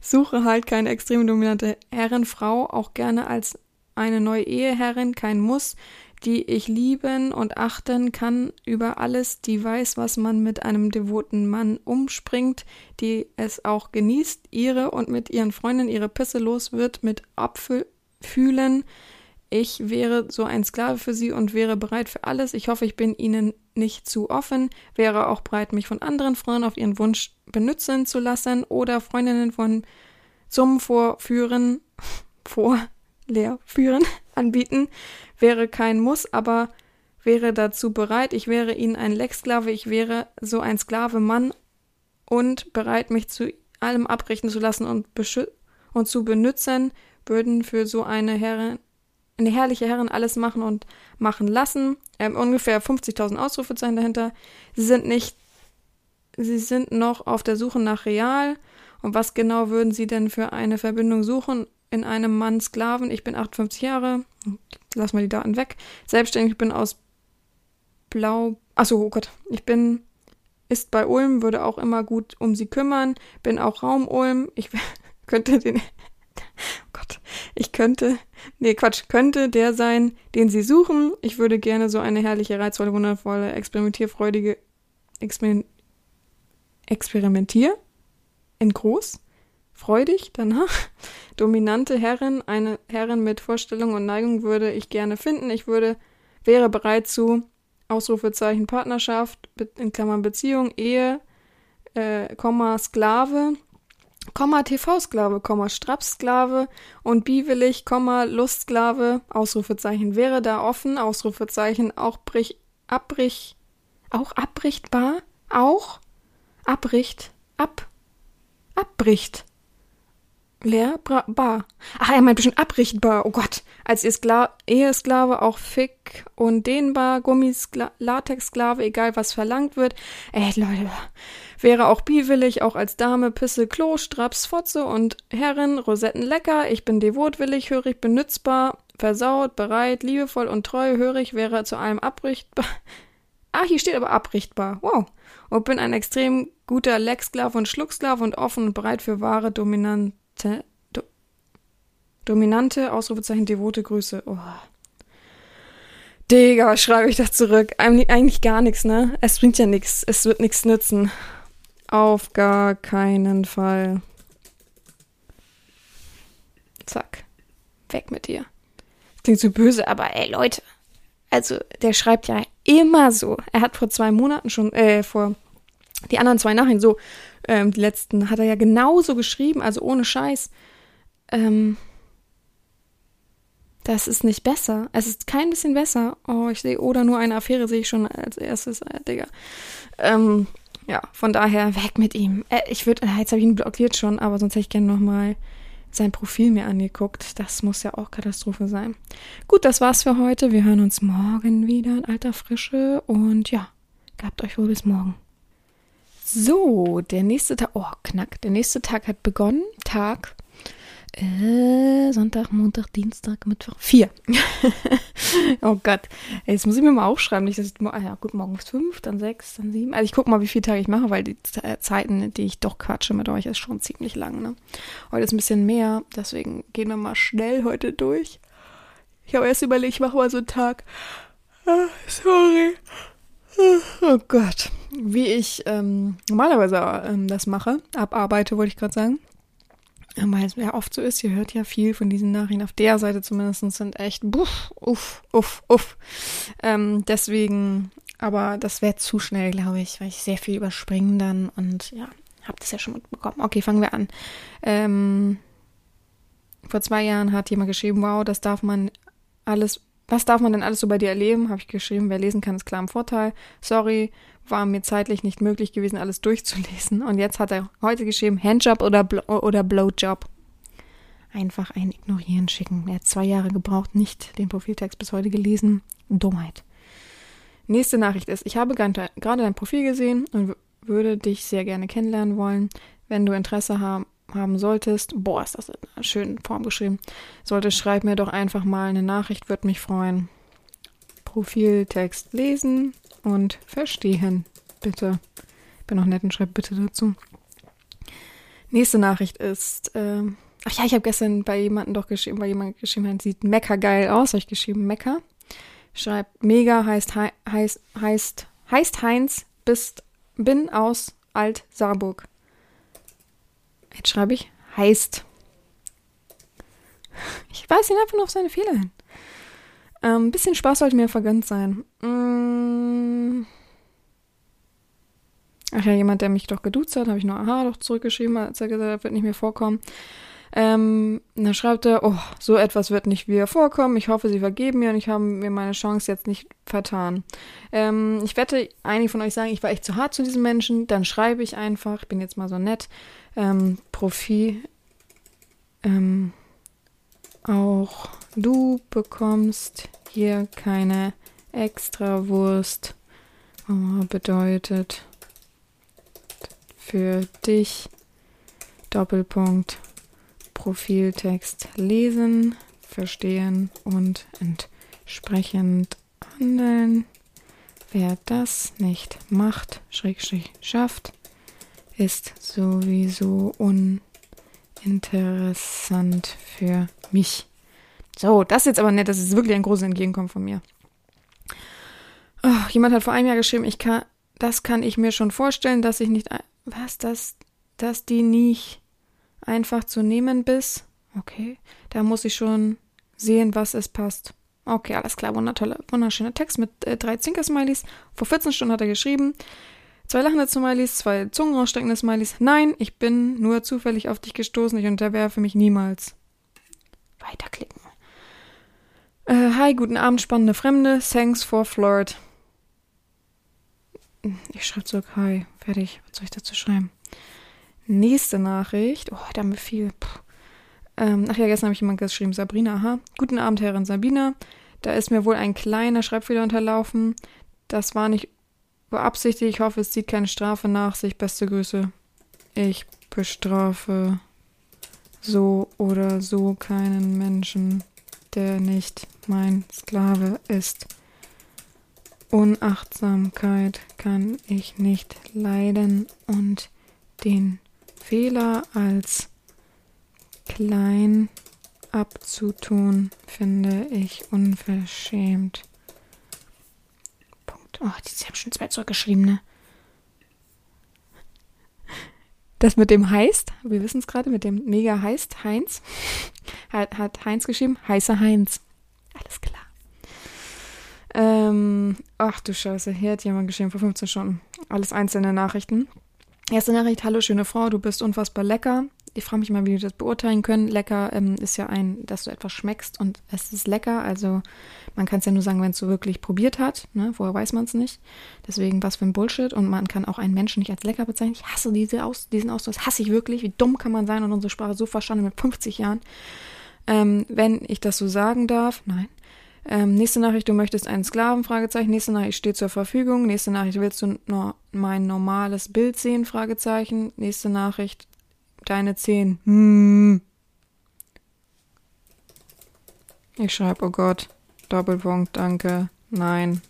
Suche halt keine extrem dominante Herrenfrau, auch gerne als eine neue Eheherrin, kein Muss, die ich lieben und achten kann über alles, die weiß, was man mit einem devoten Mann umspringt, die es auch genießt, ihre und mit ihren Freundinnen ihre Pisse los wird, mit Abfühlen, ich wäre so ein Sklave für sie und wäre bereit für alles. Ich hoffe, ich bin ihnen nicht zu offen, wäre auch bereit, mich von anderen Frauen auf ihren Wunsch benutzen zu lassen oder Freundinnen von zum Vorführen, Vorlehrführen anbieten. Wäre kein Muss, aber wäre dazu bereit. Ich wäre ihnen ein Lecksklave, ich wäre so ein Sklave Mann und bereit, mich zu allem abrichten zu lassen und, und zu benutzen, würden für so eine Herrin eine herrliche Herrin alles machen und machen lassen. Ähm, ungefähr 50.000 Ausrufezeichen dahinter. Sie sind nicht, sie sind noch auf der Suche nach Real. Und was genau würden sie denn für eine Verbindung suchen in einem Mann Sklaven? Ich bin 58 Jahre. Lass mal die Daten weg. Selbstständig, bin aus Blau. Achso, oh Gott. Ich bin, ist bei Ulm, würde auch immer gut um sie kümmern. Bin auch Raum Ulm. Ich könnte den, oh Gott, ich könnte, nee, Quatsch, könnte der sein, den Sie suchen. Ich würde gerne so eine herrliche, reizvolle, wundervolle, experimentierfreudige, exper experimentier in groß, freudig danach, dominante Herrin, eine Herrin mit Vorstellung und Neigung würde ich gerne finden. Ich würde, wäre bereit zu Ausrufezeichen Partnerschaft, in Klammern Beziehung, Ehe, äh, Komma, Sklave, Komma TV-Sklave, Komma Strapsklave und biwillig, Komma Lustsklave, Ausrufezeichen. Wäre da offen, Ausrufezeichen. Auch brich Abbrich, auch abbrichtbar, auch? Abbricht, ab, abbricht. Leer, bra, bar. Ach, er meint bestimmt abrichtbar. Oh Gott. Als Eskla Ehesklave auch Fick und dehnbar, Gummiskla Latexsklave, egal was verlangt wird. Ey, Leute. Wäre auch biwillig, auch als Dame, Pisse, Klo, Straps, Fotze und Herrin, Rosetten lecker. Ich bin devotwillig, hörig, benützbar, versaut, bereit, liebevoll und treu, hörig, wäre zu allem abrichtbar. Ah, hier steht aber abrichtbar. Wow. Und bin ein extrem guter Lecksklave und Schlucksklave und offen und bereit für wahre Dominante. Do, dominante, Ausrufezeichen, devote Grüße. Oh. Digga, was schreibe ich da zurück? Eigentlich gar nichts, ne? Es bringt ja nichts. Es wird nichts nützen. Auf gar keinen Fall. Zack. Weg mit dir. klingt so böse, aber ey, Leute. Also, der schreibt ja immer so. Er hat vor zwei Monaten schon, äh, vor die anderen zwei Nachrichten, so, ähm, die letzten, hat er ja genauso geschrieben, also ohne Scheiß. Ähm, das ist nicht besser. Es ist kein bisschen besser. Oh, ich sehe, oder nur eine Affäre sehe ich schon als erstes, äh, Digga. Ähm, ja, von daher weg mit ihm. Äh, ich würde, äh, jetzt habe ich ihn blockiert schon, aber sonst hätte ich gerne nochmal sein Profil mir angeguckt. Das muss ja auch Katastrophe sein. Gut, das war's für heute. Wir hören uns morgen wieder in alter Frische und ja, gehabt euch wohl bis morgen. So, der nächste Tag, oh, knack, der nächste Tag hat begonnen. Tag äh, Sonntag, Montag, Dienstag, Mittwoch. Vier. oh Gott. Jetzt muss ich mir mal aufschreiben. Nicht, dass ich, ah ja, gut, morgens fünf, dann sechs, dann sieben. Also ich gucke mal, wie viele Tage ich mache, weil die Zeiten, die ich doch quatsche mit euch, ist schon ziemlich lang. Ne? Heute ist ein bisschen mehr, deswegen gehen wir mal schnell heute durch. Ich habe erst überlegt, ich mache mal so einen Tag. Ah, sorry. Oh Gott. Wie ich ähm, normalerweise ähm, das mache, abarbeite, wollte ich gerade sagen weil es ja oft so ist, ihr hört ja viel von diesen Nachrichten, auf der Seite zumindest sind echt buff, uff, uff, uff. Ähm, deswegen, aber das wäre zu schnell, glaube ich, weil ich sehr viel überspringen dann und ja, habt es ja schon mitbekommen. Okay, fangen wir an. Ähm, vor zwei Jahren hat jemand geschrieben, wow, das darf man alles, was darf man denn alles so bei dir erleben? Habe ich geschrieben, wer lesen kann, ist klar im Vorteil. Sorry, war mir zeitlich nicht möglich gewesen, alles durchzulesen. Und jetzt hat er heute geschrieben, Handjob oder, Blo oder Blowjob. Einfach ein Ignorieren schicken. Er hat zwei Jahre gebraucht, nicht den Profiltext bis heute gelesen. Dummheit. Nächste Nachricht ist, ich habe gerade dein Profil gesehen und würde dich sehr gerne kennenlernen wollen. Wenn du Interesse haben, haben solltest, boah, ist das in einer schönen Form geschrieben, sollte schreib mir doch einfach mal eine Nachricht, würde mich freuen. Profiltext lesen, und verstehen. Bitte. Bin noch nett und schreibe bitte dazu. Nächste Nachricht ist, äh, ach ja, ich habe gestern bei jemandem doch geschrieben, weil jemand geschrieben hat, sieht Mecker geil aus, habe ich geschrieben, Mecker. Schreibt mega heißt heißt heißt heißt Heinz bist bin aus Alt Saarburg. Jetzt schreibe ich heißt. Ich weiß ihn einfach nur auf seine Fehler hin. Ein ähm, bisschen Spaß sollte mir vergönnt sein. Mm. Ach ja, jemand, der mich doch geduzt hat, habe ich nur Aha doch zurückgeschrieben, als er gesagt hat, wird nicht mehr vorkommen. Ähm, dann schreibt er, oh, so etwas wird nicht wieder vorkommen. Ich hoffe, Sie vergeben mir und ich habe mir meine Chance jetzt nicht vertan. Ähm, ich wette, einige von euch sagen, ich war echt zu hart zu diesem Menschen. Dann schreibe ich einfach, ich bin jetzt mal so nett, ähm, Profil, ähm, auch du bekommst hier keine Extrawurst. Oh, bedeutet für dich Doppelpunkt Profiltext lesen, verstehen und entsprechend handeln. Wer das nicht macht, Schrägstrich schafft, ist sowieso un interessant für mich. So, das ist jetzt aber nett, das ist wirklich ein großes Entgegenkommen von mir. Oh, jemand hat vor einem Jahr geschrieben, ich kann, das kann ich mir schon vorstellen, dass ich nicht, was, dass, dass die nicht einfach zu nehmen bist. Okay, da muss ich schon sehen, was es passt. Okay, alles klar, wundertoller, wunderschöner Text mit äh, drei Zinker-Smileys. Vor 14 Stunden hat er geschrieben, Zwei lachende Smileys, zwei zungenraussteckende Smileys. Nein, ich bin nur zufällig auf dich gestoßen. Ich unterwerfe mich niemals. Weiterklicken. Äh, hi, guten Abend, spannende Fremde. Thanks for flirt. Ich schreibe zurück, hi, fertig. Was soll ich dazu schreiben? Nächste Nachricht. Oh, da haben wir viel. Ähm, ach ja, gestern habe ich jemand geschrieben, Sabrina, aha. Guten Abend, Herrin Sabina. Da ist mir wohl ein kleiner Schreibfehler unterlaufen. Das war nicht beabsichtigt. Ich hoffe, es zieht keine Strafe nach sich. Beste Grüße. Ich bestrafe so oder so keinen Menschen, der nicht mein Sklave ist. Unachtsamkeit kann ich nicht leiden und den Fehler als klein abzutun, finde ich unverschämt. Punkt. Oh, die haben schon zwei zurückgeschrieben, ne? Das mit dem heißt, wir wissen es gerade, mit dem mega heißt Heinz, hat, hat Heinz geschrieben, heißer Heinz. Alles klar. Ähm, ach du Scheiße, hier hat jemand geschrieben vor 15 Stunden. Alles einzelne Nachrichten. Erste Nachricht, hallo schöne Frau, du bist unfassbar lecker. Ich frage mich mal, wie wir das beurteilen können. Lecker ähm, ist ja ein, dass du etwas schmeckst und es ist lecker. Also man kann es ja nur sagen, wenn es so wirklich probiert hat. Ne? Vorher weiß man es nicht. Deswegen was für ein Bullshit. Und man kann auch einen Menschen nicht als lecker bezeichnen. Ich hasse diese Aus diesen Ausdruck. Das hasse ich wirklich. Wie dumm kann man sein und unsere Sprache so verstanden mit 50 Jahren. Ähm, wenn ich das so sagen darf, nein. Ähm, nächste Nachricht, du möchtest einen Sklaven? Fragezeichen. Nächste Nachricht steht zur Verfügung. Nächste Nachricht, willst du nur mein normales Bild sehen? Fragezeichen. Nächste Nachricht, deine Zehen. Hm. Ich schreibe, oh Gott. Doppelpunkt, danke. Nein.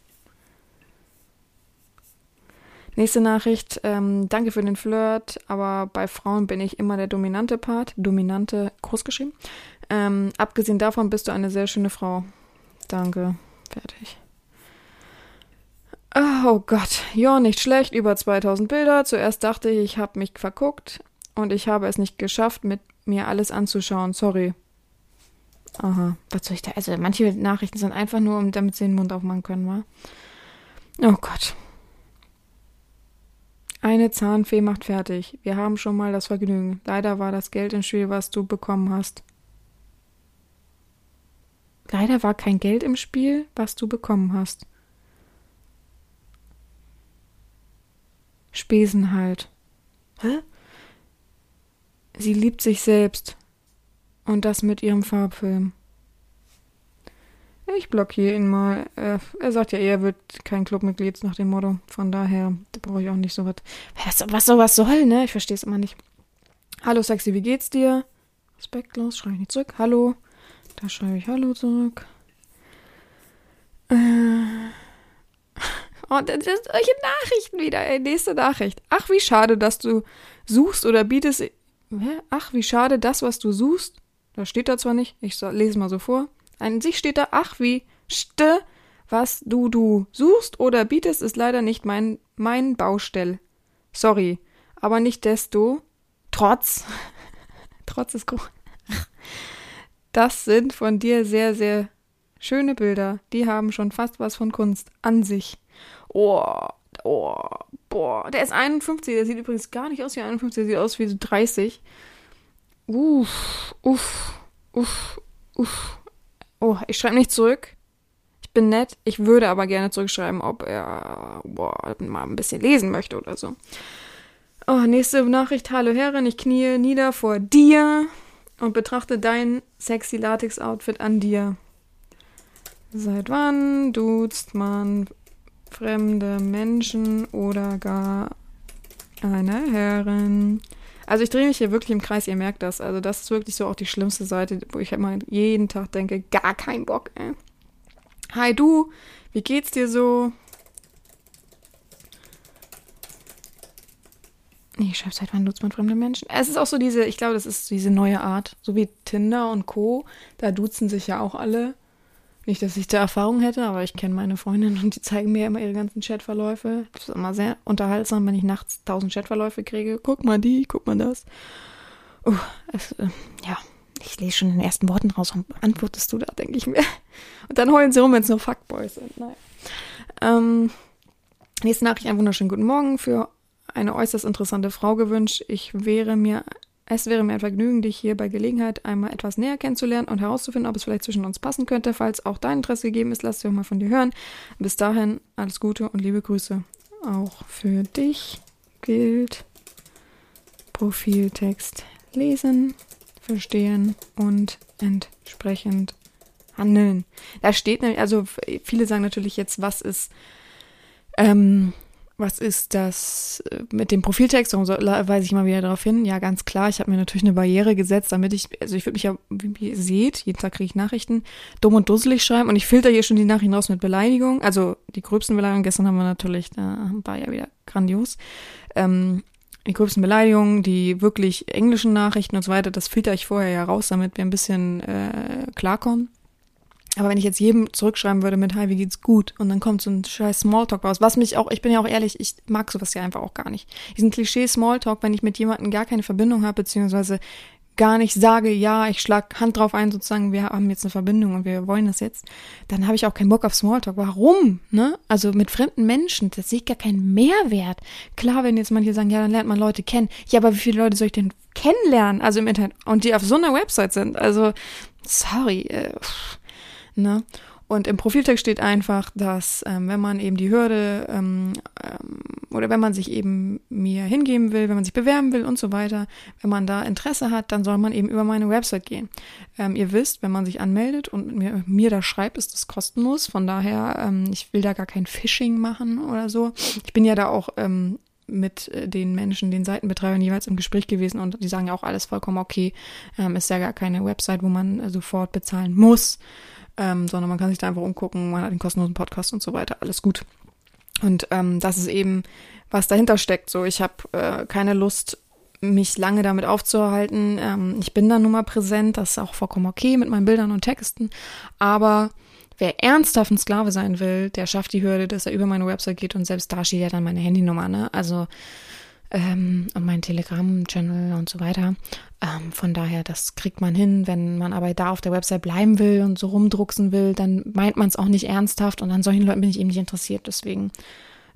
Nächste Nachricht. Ähm, danke für den Flirt, aber bei Frauen bin ich immer der dominante Part. Dominante, großgeschrieben. Ähm, abgesehen davon bist du eine sehr schöne Frau. Danke. Fertig. Oh Gott, ja, nicht schlecht, über 2000 Bilder. Zuerst dachte ich, ich habe mich verguckt und ich habe es nicht geschafft, mit mir alles anzuschauen. Sorry. Aha, was soll ich da? Also, manche Nachrichten sind einfach nur, damit sie den Mund aufmachen können, wa? Oh Gott. Eine Zahnfee macht fertig. Wir haben schon mal das Vergnügen. Leider war das Geld im Spiel, was du bekommen hast. Leider war kein Geld im Spiel, was du bekommen hast. Spesen halt. Hä? Sie liebt sich selbst. Und das mit ihrem Farbfilm. Ich blockiere ihn mal. Er, er sagt ja, er wird kein Clubmitglied nach dem Motto. Von daher brauche ich auch nicht so was. Was, was sowas soll, ne? Ich verstehe es immer nicht. Hallo Sexy, wie geht's dir? Respektlos, schreibe ich nicht zurück. Hallo. Da schreibe ich Hallo zurück. Äh. Oh, das sind solche Nachrichten wieder. Nächste Nachricht. Ach, wie schade, dass du suchst oder bietest. Ach, wie schade, das, was du suchst. Da steht da zwar nicht, ich lese mal so vor. An sich steht da, ach, wie ste, was du du suchst oder bietest, ist leider nicht mein, mein Baustell. Sorry, aber nicht desto, trotz, trotz ist groß. Das sind von dir sehr, sehr schöne Bilder. Die haben schon fast was von Kunst an sich. Oh, oh, boah. Der ist 51. Der sieht übrigens gar nicht aus wie 51. Der sieht aus wie 30. Uff, uff, uff, uff. Oh, ich schreibe nicht zurück. Ich bin nett. Ich würde aber gerne zurückschreiben, ob er boah, mal ein bisschen lesen möchte oder so. Oh, nächste Nachricht. Hallo Herrin, ich kniee nieder vor dir und betrachte dein sexy Latex-Outfit an dir. Seit wann duzt man fremde Menschen oder gar eine Herrin? Also ich drehe mich hier wirklich im Kreis, ihr merkt das. Also das ist wirklich so auch die schlimmste Seite, wo ich immer jeden Tag denke, gar kein Bock, ey. Hi du, wie geht's dir so? Nee, ich schreibe seit wann duzt man fremde Menschen? Es ist auch so diese, ich glaube, das ist diese neue Art. So wie Tinder und Co. Da duzen sich ja auch alle. Nicht, dass ich da Erfahrung hätte, aber ich kenne meine Freundin und die zeigen mir immer ihre ganzen Chatverläufe. Das ist immer sehr unterhaltsam, wenn ich nachts tausend Chatverläufe kriege. Guck mal die, guck mal das. Uh, es, äh, ja, ich lese schon in den ersten Worten raus. Warum antwortest du da, denke ich mir. Und dann heulen sie rum, wenn es nur Fuckboys sind. Naja. Ähm, nächste Nachricht, einen wunderschönen guten Morgen für eine äußerst interessante Frau gewünscht. Ich wäre mir, es wäre mir ein Vergnügen, dich hier bei Gelegenheit einmal etwas näher kennenzulernen und herauszufinden, ob es vielleicht zwischen uns passen könnte. Falls auch dein Interesse gegeben ist, lass dich auch mal von dir hören. Bis dahin, alles Gute und liebe Grüße. auch für dich gilt. Profiltext lesen, verstehen und entsprechend handeln. Da steht nämlich, also viele sagen natürlich jetzt, was ist, ähm, was ist das äh, mit dem Profiltext? Warum weise ich mal wieder darauf hin? Ja, ganz klar, ich habe mir natürlich eine Barriere gesetzt, damit ich, also ich würde mich ja, wie ihr seht, jeden Tag kriege ich Nachrichten, dumm und dusselig schreiben und ich filter hier schon die Nachrichten raus mit Beleidigung. Also die gröbsten Beleidigungen, gestern haben wir natürlich, da war ja wieder grandios. Ähm, die gröbsten Beleidigungen, die wirklich englischen Nachrichten und so weiter, das filter ich vorher ja raus, damit wir ein bisschen äh, klarkommen. Aber wenn ich jetzt jedem zurückschreiben würde mit Hi, wie geht's gut? Und dann kommt so ein scheiß Smalltalk raus, was mich auch, ich bin ja auch ehrlich, ich mag sowas ja einfach auch gar nicht. Diesen Klischee Smalltalk, wenn ich mit jemandem gar keine Verbindung habe, beziehungsweise gar nicht sage, ja, ich schlag Hand drauf ein, sozusagen, wir haben jetzt eine Verbindung und wir wollen das jetzt, dann habe ich auch keinen Bock auf Smalltalk. Warum? Ne? Also mit fremden Menschen, das sehe ich gar keinen Mehrwert. Klar, wenn jetzt manche sagen, ja, dann lernt man Leute kennen. Ja, aber wie viele Leute soll ich denn kennenlernen? Also im Internet und die auf so einer Website sind. Also, sorry. Äh, Ne? Und im Profiltext steht einfach, dass ähm, wenn man eben die Hürde ähm, ähm, oder wenn man sich eben mir hingeben will, wenn man sich bewerben will und so weiter, wenn man da Interesse hat, dann soll man eben über meine Website gehen. Ähm, ihr wisst, wenn man sich anmeldet und mir, mir da schreibt, ist das kostenlos. Von daher, ähm, ich will da gar kein Phishing machen oder so. Ich bin ja da auch mit äh, den Menschen, den Seitenbetreibern jeweils im Gespräch gewesen und die sagen ja auch alles vollkommen okay. Ist ja gar keine Website, wo man sofort bezahlen muss ähm, sondern man kann sich da einfach umgucken, man hat den kostenlosen Podcast und so weiter, alles gut. Und ähm, das ist eben, was dahinter steckt. So, ich habe äh, keine Lust, mich lange damit aufzuhalten. Ähm, ich bin da nun mal präsent, das ist auch vollkommen okay mit meinen Bildern und Texten. Aber wer ernsthaft ein Sklave sein will, der schafft die Hürde, dass er über meine Website geht und selbst da steht ja dann meine Handynummer, ne? Also ähm, und mein Telegram-Channel und so weiter. Ähm, von daher, das kriegt man hin. Wenn man aber da auf der Website bleiben will und so rumdrucksen will, dann meint man es auch nicht ernsthaft und an solchen Leuten bin ich eben nicht interessiert. Deswegen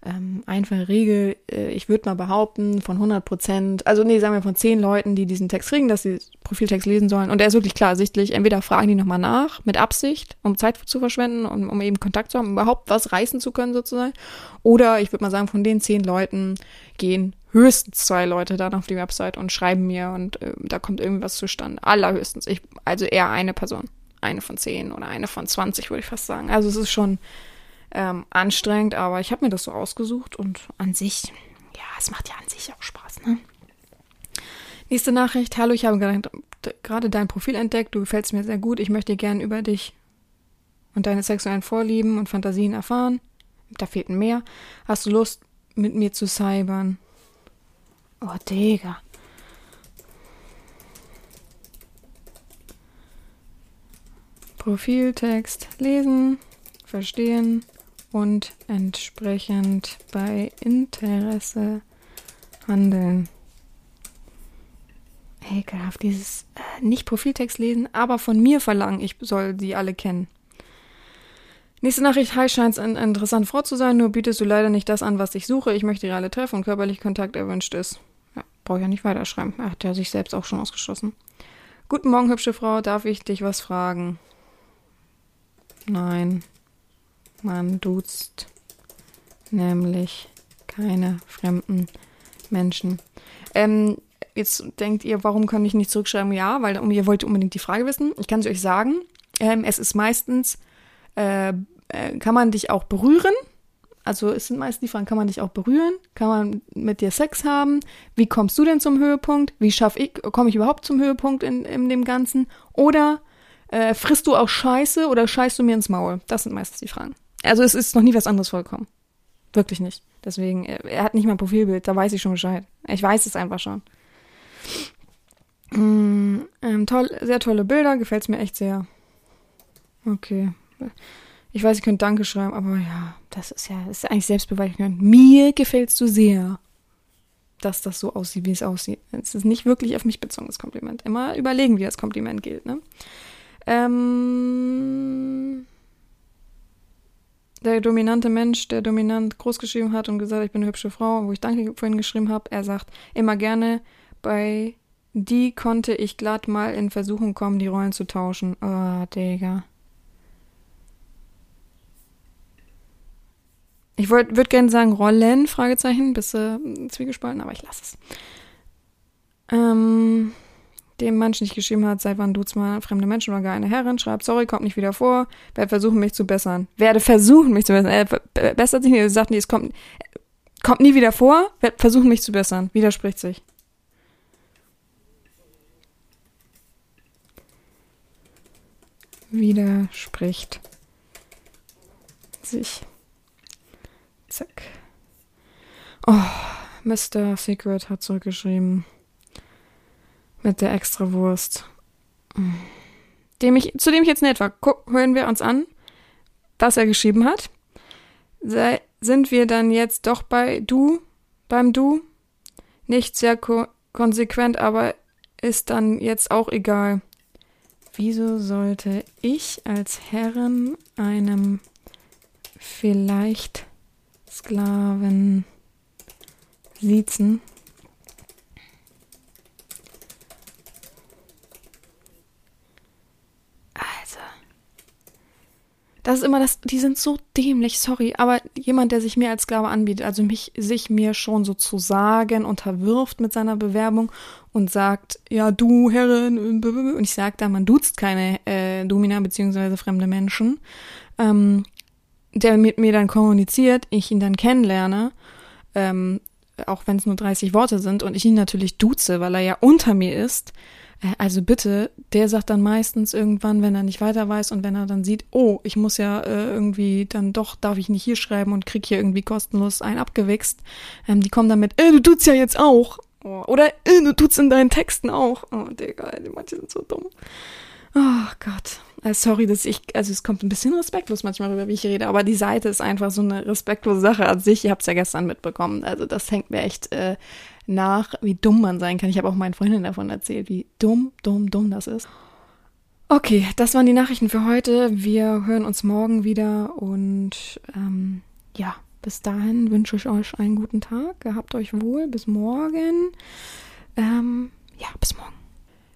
ähm, einfache Regel, äh, ich würde mal behaupten, von 100 Prozent, also nee, sagen wir von 10 Leuten, die diesen Text kriegen, dass sie Profiltext lesen sollen. Und der ist wirklich klar ersichtlich. Entweder fragen die nochmal nach, mit Absicht, um Zeit zu verschwenden, um, um eben Kontakt zu haben, überhaupt was reißen zu können sozusagen. Oder ich würde mal sagen, von den 10 Leuten gehen höchstens zwei Leute dann auf die Website und schreiben mir und äh, da kommt irgendwas zustande. Allerhöchstens. Ich, also eher eine Person. Eine von 10 oder eine von 20, würde ich fast sagen. Also es ist schon ähm, anstrengend, aber ich habe mir das so ausgesucht und an sich, ja, es macht ja an sich auch Spaß, ne? Nächste Nachricht. Hallo, ich habe gerade dein Profil entdeckt. Du gefällst mir sehr gut. Ich möchte gern über dich und deine sexuellen Vorlieben und Fantasien erfahren. Da fehlten mehr. Hast du Lust, mit mir zu cybern? Oh, Digga. Profiltext lesen, verstehen, und entsprechend bei Interesse handeln. Ekelhaft, dieses äh, nicht Profiltext lesen, aber von mir verlangen, ich soll sie alle kennen. Nächste Nachricht. Hi, scheint eine interessante Frau zu sein, nur bietest du leider nicht das an, was ich suche. Ich möchte reale Treffen und körperlich Kontakt erwünscht ist. Brauche ich ja nicht weiterschreiben. Er hat ja sich selbst auch schon ausgeschlossen. Guten Morgen, hübsche Frau. Darf ich dich was fragen? Nein. Man duzt nämlich keine fremden Menschen. Ähm, jetzt denkt ihr, warum kann ich nicht zurückschreiben? Ja, weil ihr wollt unbedingt die Frage wissen. Ich kann es euch sagen. Ähm, es ist meistens, äh, äh, kann man dich auch berühren? Also es sind meistens die Fragen, kann man dich auch berühren? Kann man mit dir Sex haben? Wie kommst du denn zum Höhepunkt? Wie schaffe ich, komme ich überhaupt zum Höhepunkt in, in dem Ganzen? Oder äh, frisst du auch Scheiße oder scheißt du mir ins Maul? Das sind meistens die Fragen. Also es ist noch nie was anderes vorgekommen. Wirklich nicht. Deswegen, er, er hat nicht mal ein Profilbild, da weiß ich schon Bescheid. Ich weiß es einfach schon. Mm, ähm, toll, sehr tolle Bilder, gefällt es mir echt sehr. Okay. Ich weiß, ich könnte Danke schreiben, aber ja, das ist ja, das ist eigentlich Selbstbeweihräuchernd. Mir gefällst du sehr, dass das so aussieht, wie es aussieht. Es ist nicht wirklich auf mich bezogenes Kompliment. Immer überlegen, wie das Kompliment gilt, ne? Ähm, der dominante Mensch, der dominant groß geschrieben hat und gesagt, ich bin eine hübsche Frau, wo ich Danke vorhin geschrieben habe, er sagt immer gerne, bei die konnte ich glatt mal in Versuchung kommen, die Rollen zu tauschen. Oh, Digga. Ich würde gerne sagen Rollen, Fragezeichen, bis äh, zwiegespalten, aber ich lasse es. Ähm, dem Mensch nicht geschrieben hat, seit wann duzt man fremde Menschen oder gar eine Herrin, schreibt, sorry, kommt nicht wieder vor, werde versuchen, mich zu bessern. Werde versuchen, mich zu bessern. Er bessert sich nicht, er sagt nicht, es kommt, kommt nie wieder vor, werde versuchen, mich zu bessern. Widerspricht sich. Widerspricht sich. Zack. Oh, Mr. Secret hat zurückgeschrieben. Mit der Extrawurst. Dem ich, zu dem ich jetzt nett war. Guck, hören wir uns an, was er geschrieben hat. Sei, sind wir dann jetzt doch bei du, beim du? Nicht sehr ko konsequent, aber ist dann jetzt auch egal. Wieso sollte ich als Herrin einem vielleicht Sklaven siezen? Das ist immer das, die sind so dämlich, sorry, aber jemand, der sich mir als Sklave anbietet, also mich, sich mir schon sozusagen unterwirft mit seiner Bewerbung und sagt, ja, du Herrin, und ich sage da, man duzt keine äh, Domina beziehungsweise fremde Menschen, ähm, der mit mir dann kommuniziert, ich ihn dann kennenlerne, ähm, auch wenn es nur 30 Worte sind und ich ihn natürlich duze, weil er ja unter mir ist, äh, also bitte, der sagt dann meistens irgendwann, wenn er nicht weiter weiß und wenn er dann sieht, oh, ich muss ja äh, irgendwie dann doch, darf ich nicht hier schreiben und krieg hier irgendwie kostenlos einen abgewichst. Ähm, die kommen dann mit, äh, du tut's ja jetzt auch. Oh, oder, äh, du tut's in deinen Texten auch. Oh, Digga, die manche sind so dumm. Oh Gott. Also sorry, dass ich, also es kommt ein bisschen respektlos manchmal rüber, wie ich rede, aber die Seite ist einfach so eine respektlose Sache an sich. Ihr habt es ja gestern mitbekommen. Also das hängt mir echt äh, nach, wie dumm man sein kann. Ich habe auch meinen Freundinnen davon erzählt, wie dumm, dumm, dumm das ist. Okay, das waren die Nachrichten für heute. Wir hören uns morgen wieder und ähm, ja, bis dahin wünsche ich euch einen guten Tag. Gehabt euch wohl. Bis morgen. Ähm, ja, bis morgen.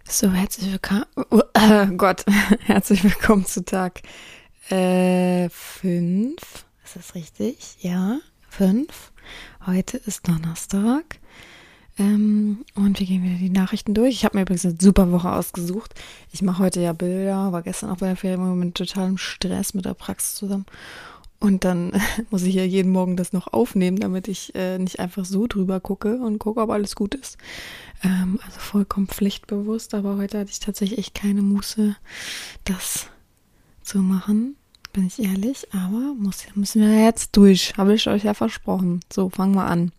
So, herzlich willkommen. Oh, äh, Gott, herzlich willkommen zu Tag 5. Äh, ist das richtig? Ja, 5. Heute ist Donnerstag. Ähm, und wir gehen wieder die Nachrichten durch. Ich habe mir übrigens eine super Woche ausgesucht. Ich mache heute ja Bilder, war gestern auch bei der Ferien mit totalem Stress mit der Praxis zusammen. Und dann muss ich ja jeden Morgen das noch aufnehmen, damit ich äh, nicht einfach so drüber gucke und gucke, ob alles gut ist. Ähm, also vollkommen pflichtbewusst, aber heute hatte ich tatsächlich echt keine Muße, das zu machen, bin ich ehrlich. Aber muss, müssen wir jetzt durch, habe ich euch ja versprochen. So, fangen wir an.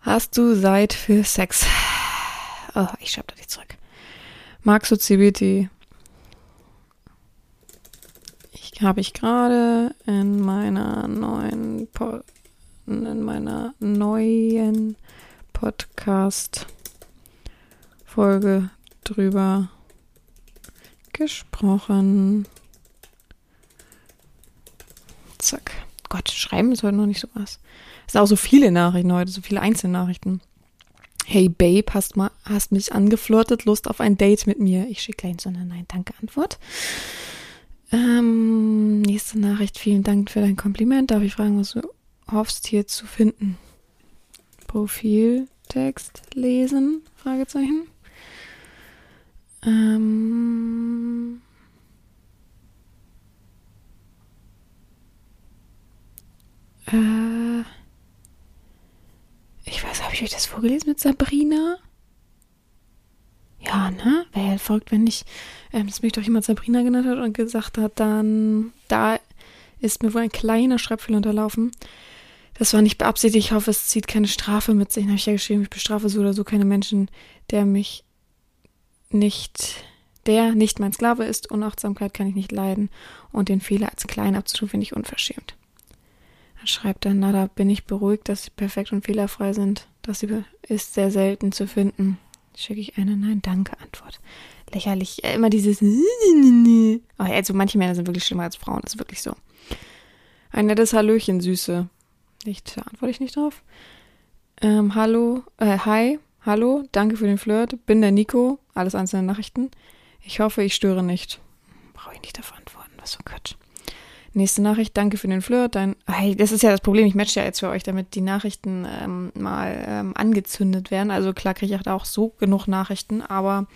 Hast du Zeit für Sex? Oh, ich schreibe da nicht zurück. Magst du CBT? Ich habe ich gerade in meiner neuen po in meiner neuen Podcast Folge drüber gesprochen. Zack. Gott, schreiben ist heute noch nicht so was. Es sind auch so viele Nachrichten heute, so viele Einzelnachrichten. Hey Babe, hast, mal, hast mich angeflirtet, Lust auf ein Date mit mir? Ich schicke gleich so eine Nein-Danke-Antwort. Ähm, nächste Nachricht. Vielen Dank für dein Kompliment. Darf ich fragen, was du hoffst hier zu finden? Profiltext lesen? Fragezeichen. Ähm, äh, ich weiß, habe ich euch das vorgelesen mit Sabrina? Ja, ne? Wer folgt, wenn nicht, ähm, das mich doch jemand Sabrina genannt hat und gesagt hat, dann, da ist mir wohl ein kleiner Schreibfehler unterlaufen. Das war nicht beabsichtigt. Ich hoffe, es zieht keine Strafe mit sich. Dann habe ich ja geschrieben, ich bestrafe so oder so keine Menschen, der mich nicht, der nicht mein Sklave ist. Unachtsamkeit kann ich nicht leiden. Und den Fehler als klein abzutun, finde ich unverschämt. Er schreibt dann, na, da bin ich beruhigt, dass sie perfekt und fehlerfrei sind. Das ist sehr selten zu finden. Schicke ich eine Nein-Danke-Antwort. Lächerlich. Immer dieses. Aber also manche Männer sind wirklich schlimmer als Frauen. Das ist wirklich so. Ein nettes Hallöchen, Süße. Nicht, da antworte ich nicht drauf. Ähm, hallo, äh, hi, hallo, danke für den Flirt. Bin der Nico. Alles einzelne Nachrichten. Ich hoffe, ich störe nicht. Brauche ich nicht dafür antworten. Was für ein Quatsch. Nächste Nachricht, danke für den Flirt. Dein, hey, das ist ja das Problem, ich matche ja jetzt für euch, damit die Nachrichten ähm, mal ähm, angezündet werden. Also klar kriege ich auch so genug Nachrichten, aber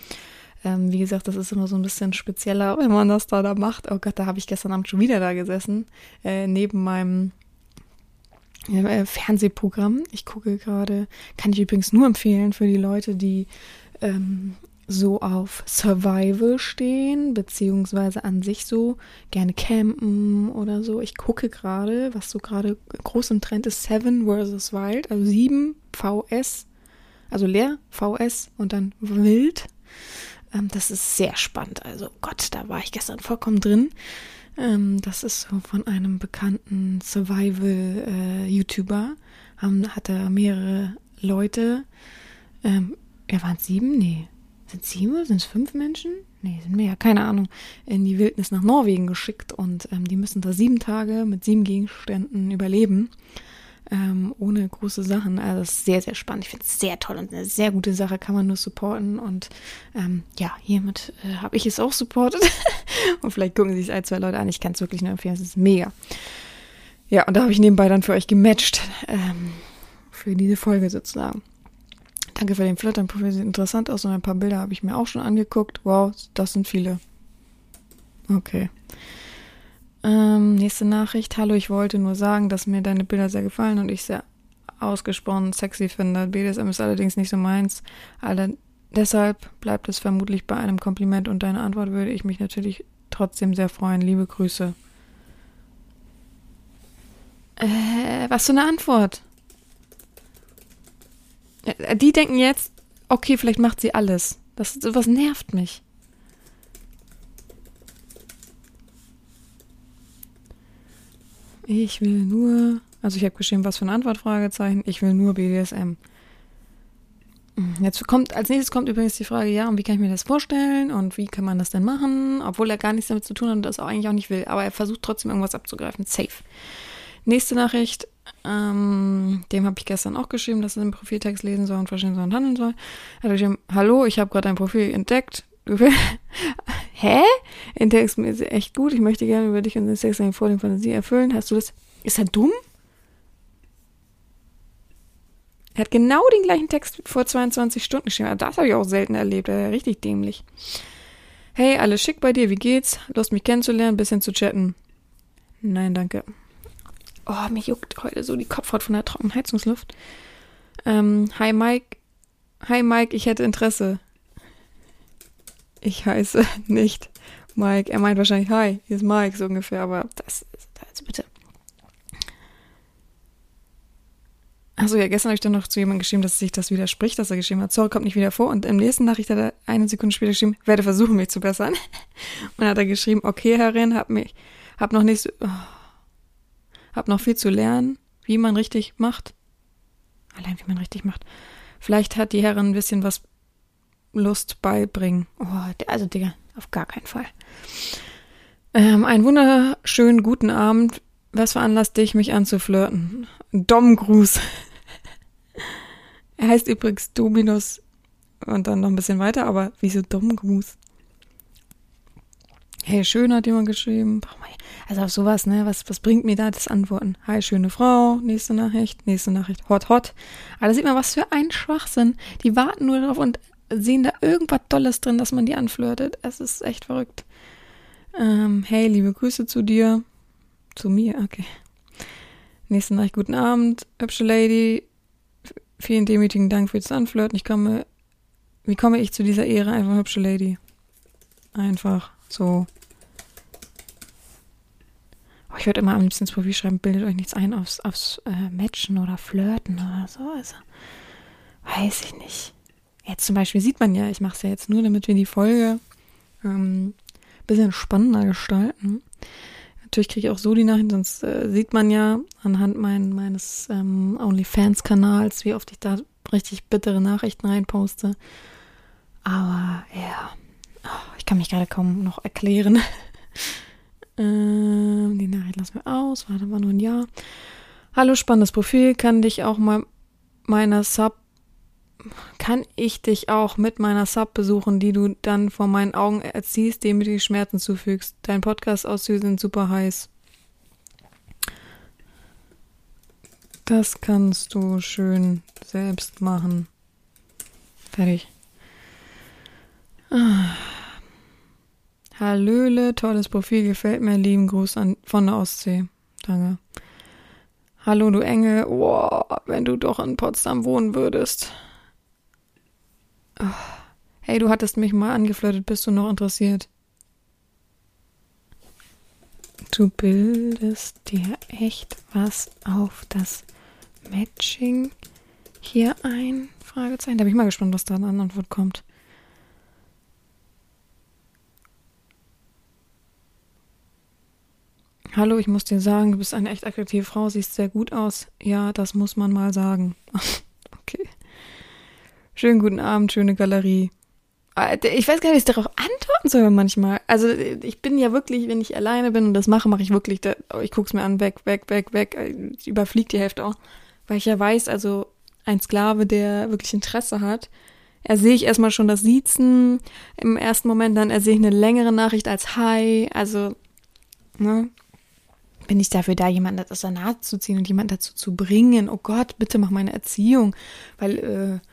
ähm, wie gesagt, das ist immer so ein bisschen spezieller, wenn man das da, da macht. Oh Gott, da habe ich gestern Abend schon wieder da gesessen, äh, neben meinem äh, Fernsehprogramm. Ich gucke gerade, kann ich übrigens nur empfehlen für die Leute, die ähm, so auf Survival stehen, beziehungsweise an sich so gerne campen oder so. Ich gucke gerade, was so gerade groß im Trend ist, Seven vs. Wild, also 7 VS, also leer VS und dann wild. Ähm, das ist sehr spannend. Also Gott, da war ich gestern vollkommen drin. Ähm, das ist so von einem bekannten Survival-YouTuber. Äh, hat er mehrere Leute. Ähm, ja, waren es sieben? Nee. Sind es sieben sind es fünf Menschen? Nee, sind mehr, keine Ahnung. In die Wildnis nach Norwegen geschickt und ähm, die müssen da sieben Tage mit sieben Gegenständen überleben ähm, ohne große Sachen. Also das ist sehr, sehr spannend. Ich finde es sehr toll und eine sehr gute Sache, kann man nur supporten. Und ähm, ja, hiermit äh, habe ich es auch supportet. und vielleicht gucken sich ein, zwei Leute an. Ich kann es wirklich nur empfehlen, es ist mega. Ja, und da habe ich nebenbei dann für euch gematcht. Ähm, für diese Folge sozusagen. Danke für den Flittern-Profil, sieht interessant aus und ein paar Bilder habe ich mir auch schon angeguckt. Wow, das sind viele. Okay. Ähm, nächste Nachricht. Hallo, ich wollte nur sagen, dass mir deine Bilder sehr gefallen und ich sehr ausgesprochen sexy finde. BDSM ist allerdings nicht so meins. Alter, deshalb bleibt es vermutlich bei einem Kompliment und deine Antwort würde ich mich natürlich trotzdem sehr freuen. Liebe Grüße. Äh, was für eine Antwort? Äh, die denken jetzt, okay, vielleicht macht sie alles. Das, sowas nervt mich. Ich will nur, also ich habe geschrieben, was für eine Antwort, Fragezeichen. Ich will nur BDSM. Jetzt kommt, als nächstes kommt übrigens die Frage, ja, und wie kann ich mir das vorstellen und wie kann man das denn machen, obwohl er gar nichts damit zu tun hat und das auch eigentlich auch nicht will, aber er versucht trotzdem irgendwas abzugreifen. Safe. Nächste Nachricht, ähm, dem habe ich gestern auch geschrieben, dass er den Profiltext lesen soll und verstehen soll und handeln soll. Er hat geschrieben, hallo, ich habe gerade dein Profil entdeckt. Hä? In Text ist echt gut. Ich möchte gerne über dich und den Sex vor der Fantasie erfüllen. Hast du das? Ist er dumm? Er hat genau den gleichen Text vor 22 Stunden geschrieben. Das habe ich auch selten erlebt. Er ist richtig dämlich. Hey, alles schick bei dir. Wie geht's? Lust mich kennenzulernen, bisschen zu chatten. Nein, danke. Oh, mich juckt heute so die Kopfhaut von der trockenen Heizungsluft. Ähm, hi Mike. Hi Mike, ich hätte Interesse. Ich heiße nicht Mike. Er meint wahrscheinlich, hi, hier ist Mike, so ungefähr, aber das ist, also bitte. Achso, ja, gestern habe ich dann noch zu jemandem geschrieben, dass sich das widerspricht, dass er geschrieben hat, sorry, kommt nicht wieder vor. Und im nächsten Nachricht hat er eine Sekunde später geschrieben, werde versuchen, mich zu bessern. Und dann hat er geschrieben, okay, Herrin, hab mich, hab noch nicht so, oh, hab noch viel zu lernen, wie man richtig macht. Allein wie man richtig macht. Vielleicht hat die Herrin ein bisschen was Lust beibringen. Oh, also Digga, auf gar keinen Fall. Ähm, einen wunderschönen guten Abend. Was veranlasst dich, mich anzuflirten? Dom-Gruß. er heißt übrigens Dominus und dann noch ein bisschen weiter, aber wieso Dom-Gruß? Hey, schön hat jemand geschrieben. Also auf sowas, ne? Was, was bringt mir da das Antworten? Hi, schöne Frau. Nächste Nachricht. Nächste Nachricht. Hot, hot. Aber da sieht man, was für ein Schwachsinn. Die warten nur darauf und sehen da irgendwas Tolles drin, dass man die anflirtet. Es ist echt verrückt. Ähm, hey, liebe Grüße zu dir. Zu mir, okay. Nächste Nacht, guten Abend, hübsche Lady. Vielen demütigen Dank fürs Anflirten. Ich komme, wie komme ich zu dieser Ehre? Einfach hübsche Lady. Einfach so. Oh, ich würde immer am liebsten ins Profil schreiben, bildet euch nichts ein aufs, aufs äh, Matchen oder Flirten oder so. Also, weiß ich nicht. Jetzt zum Beispiel sieht man ja, ich mache es ja jetzt nur, damit wir die Folge ähm, bisschen spannender gestalten. Natürlich kriege ich auch so die Nachrichten, sonst äh, sieht man ja anhand mein, meines ähm, OnlyFans-Kanals, wie oft ich da richtig bittere Nachrichten reinposte. Aber ja, Oh, ich kann mich gerade kaum noch erklären. ähm, die Nachricht lassen wir aus. Warte mal nur ein Jahr. Hallo, spannendes Profil. Kann dich auch mal meiner Sub. Kann ich dich auch mit meiner Sub besuchen, die du dann vor meinen Augen erziehst, dem du die Schmerzen zufügst? Dein Podcast auszüge sind super heiß. Das kannst du schön selbst machen. Fertig. Ah. Hallöle, tolles Profil, gefällt mir. Lieben Gruß an, von der Ostsee. Danke. Hallo, du Engel. Oh, wenn du doch in Potsdam wohnen würdest. Oh. Hey, du hattest mich mal angeflirtet. Bist du noch interessiert? Du bildest dir echt was auf das Matching hier ein? Fragezeichen. Da bin ich mal gespannt, was da an Antwort kommt. Hallo, ich muss dir sagen, du bist eine echt attraktive Frau, siehst sehr gut aus. Ja, das muss man mal sagen. okay. Schönen guten Abend, schöne Galerie. Ich weiß gar nicht, wie ich darauf antworten soll manchmal. Also ich bin ja wirklich, wenn ich alleine bin und das mache, mache ich wirklich, da, ich gucke es mir an, weg, weg, weg, weg. Ich überfliege die Hälfte auch. Weil ich ja weiß, also ein Sklave, der wirklich Interesse hat, ersehe ich erstmal schon das Siezen im ersten Moment, dann ersehe ich eine längere Nachricht als Hi. Also, ne? Bin ich dafür da, jemanden aus der Nase zu ziehen und jemanden dazu zu bringen, oh Gott, bitte mach meine Erziehung, weil, äh,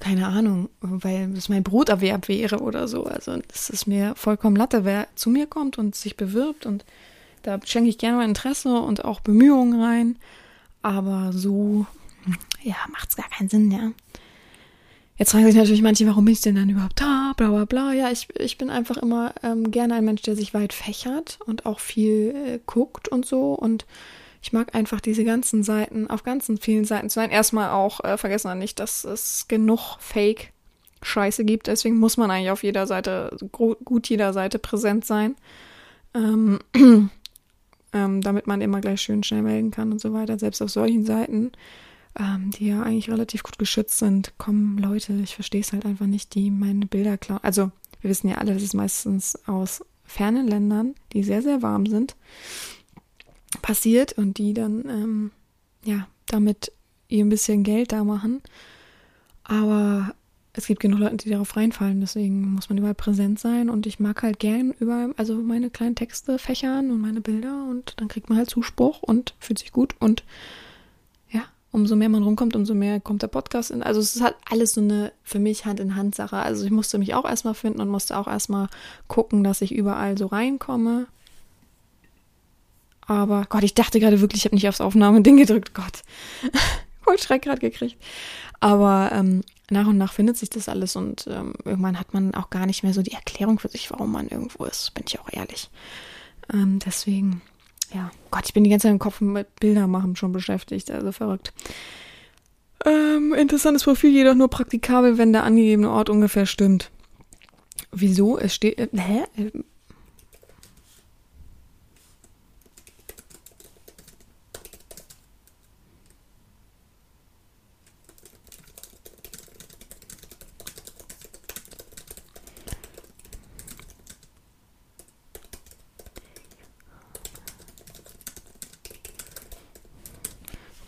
keine Ahnung, weil es mein Broterwerb wäre oder so. Also das ist mir vollkommen Latte, wer zu mir kommt und sich bewirbt und da schenke ich gerne mein Interesse und auch Bemühungen rein. Aber so, ja, macht es gar keinen Sinn, ja. Jetzt fragen sich natürlich manche, warum bin ich denn dann überhaupt da, bla bla bla. Ja, ich, ich bin einfach immer ähm, gerne ein Mensch, der sich weit fächert und auch viel äh, guckt und so. Und ich mag einfach diese ganzen Seiten, auf ganzen vielen Seiten zu sein. Erstmal auch, äh, vergessen wir nicht, dass es genug Fake Scheiße gibt. Deswegen muss man eigentlich auf jeder Seite, gut jeder Seite präsent sein. Ähm, ähm, damit man immer gleich schön schnell melden kann und so weiter. Selbst auf solchen Seiten, ähm, die ja eigentlich relativ gut geschützt sind, kommen Leute, ich verstehe es halt einfach nicht, die meine Bilder klauen. Also, wir wissen ja alle, das ist meistens aus fernen Ländern, die sehr, sehr warm sind passiert und die dann, ähm, ja, damit ihr ein bisschen Geld da machen. Aber es gibt genug Leute, die darauf reinfallen, deswegen muss man überall präsent sein und ich mag halt gern überall, also meine kleinen Texte fächern und meine Bilder und dann kriegt man halt Zuspruch und fühlt sich gut und umso mehr man rumkommt, umso mehr kommt der Podcast in. Also es ist halt alles so eine für mich Hand-in-Hand-Sache. Also ich musste mich auch erstmal finden und musste auch erstmal gucken, dass ich überall so reinkomme aber Gott, ich dachte gerade wirklich, ich habe nicht aufs Aufnahmeding gedrückt. Gott, voll Schreck gerade gekriegt. Aber ähm, nach und nach findet sich das alles und ähm, irgendwann hat man auch gar nicht mehr so die Erklärung für sich, warum man irgendwo ist, bin ich auch ehrlich. Ähm, deswegen, ja, Gott, ich bin die ganze Zeit im Kopf mit Bilder machen schon beschäftigt, also verrückt. Ähm, interessantes Profil, jedoch nur praktikabel, wenn der angegebene Ort ungefähr stimmt. Wieso? Es steht. Äh, hä?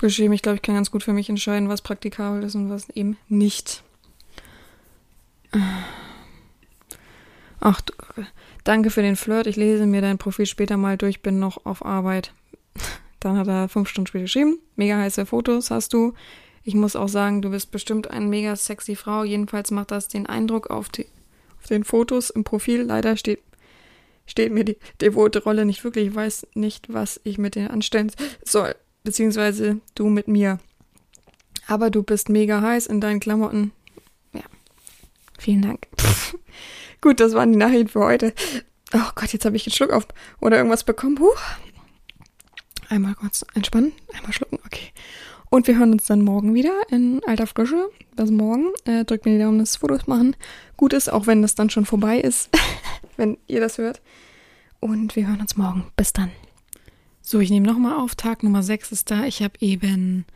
Geschrieben, ich glaube, ich kann ganz gut für mich entscheiden, was praktikabel ist und was eben nicht. Ach, danke für den Flirt. Ich lese mir dein Profil später mal durch, bin noch auf Arbeit. Dann hat er fünf Stunden später geschrieben. Mega heiße Fotos hast du. Ich muss auch sagen, du bist bestimmt eine mega sexy Frau. Jedenfalls macht das den Eindruck auf, die, auf den Fotos im Profil. Leider steht, steht mir die devote Rolle nicht wirklich. Ich weiß nicht, was ich mit denen anstellen soll beziehungsweise du mit mir. Aber du bist mega heiß in deinen Klamotten. Ja. Vielen Dank. Gut, das waren die Nachrichten für heute. Oh Gott, jetzt habe ich einen Schluck auf oder irgendwas bekommen. Huh. Einmal kurz entspannen, einmal schlucken, okay. Und wir hören uns dann morgen wieder in alter Frische. Bis morgen. Äh, drückt mir die Daumen, dass Fotos machen gut ist, auch wenn das dann schon vorbei ist, wenn ihr das hört. Und wir hören uns morgen. Bis dann. So, ich nehme nochmal auf. Tag Nummer 6 ist da. Ich habe eben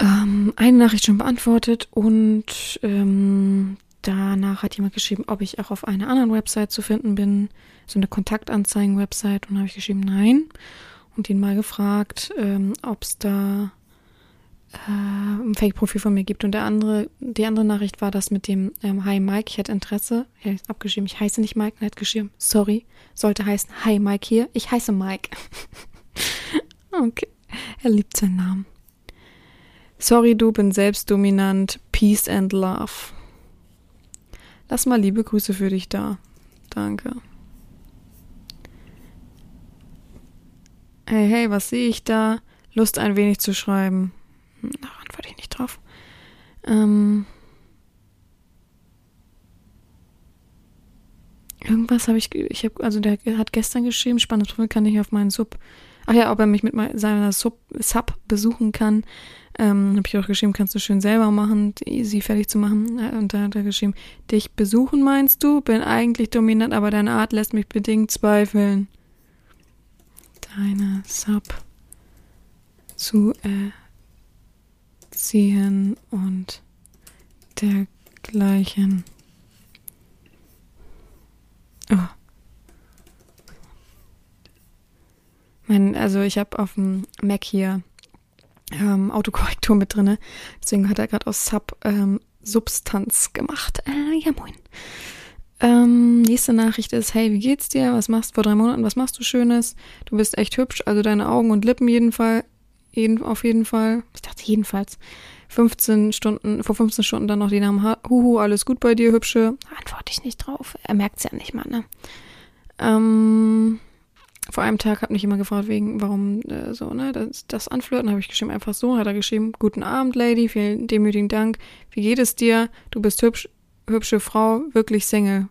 ähm, eine Nachricht schon beantwortet und ähm, danach hat jemand geschrieben, ob ich auch auf einer anderen Website zu finden bin. So eine Kontaktanzeigen-Website. Und habe ich geschrieben, nein. Und ihn mal gefragt, ähm, ob es da äh, ein Fake-Profil von mir gibt. Und der andere, die andere Nachricht war das mit dem ähm, Hi Mike, ich hätte Interesse. Er hat abgeschrieben, ich heiße nicht Mike. Hat geschrieben, sorry, sollte heißen Hi Mike hier. Ich heiße Mike. okay. Er liebt seinen Namen. Sorry, du bin selbstdominant. Peace and love. Lass mal liebe Grüße für dich da. Danke. Hey, hey, was sehe ich da? Lust ein wenig zu schreiben. Da antworte ich nicht drauf. Ähm, irgendwas habe ich, ich habe, also der hat gestern geschrieben, spannendes Profil kann ich auf meinen Sub. Ach ja, ob er mich mit seiner Sub, Sub besuchen kann. Ähm, habe ich auch geschrieben, kannst du schön selber machen, sie fertig zu machen. Äh, und da hat er geschrieben, dich besuchen meinst du? Bin eigentlich dominant, aber deine Art lässt mich bedingt zweifeln. Deine Sub zu erziehen und dergleichen. Oh. Mein, also ich habe auf dem Mac hier ähm, Autokorrektur mit drinne. Deswegen hat er gerade aus Sub ähm, Substanz gemacht. Äh, ja moin. Ähm, nächste Nachricht ist, hey, wie geht's dir? Was machst du vor drei Monaten? Was machst du Schönes? Du bist echt hübsch, also deine Augen und Lippen jeden Fall, jeden, auf jeden Fall. Ich dachte jedenfalls. 15 Stunden, vor 15 Stunden dann noch die Namen, Huhu, alles gut bei dir, hübsche. Antworte ich nicht drauf. Er merkt's ja nicht mal, ne? Ähm, vor einem Tag hat mich immer gefragt, wegen, warum äh, so, ne, das, das Anflirten, habe ich geschrieben, einfach so, hat er geschrieben, guten Abend, Lady, vielen demütigen Dank, wie geht es dir? Du bist hübsch, hübsche Frau, wirklich Single.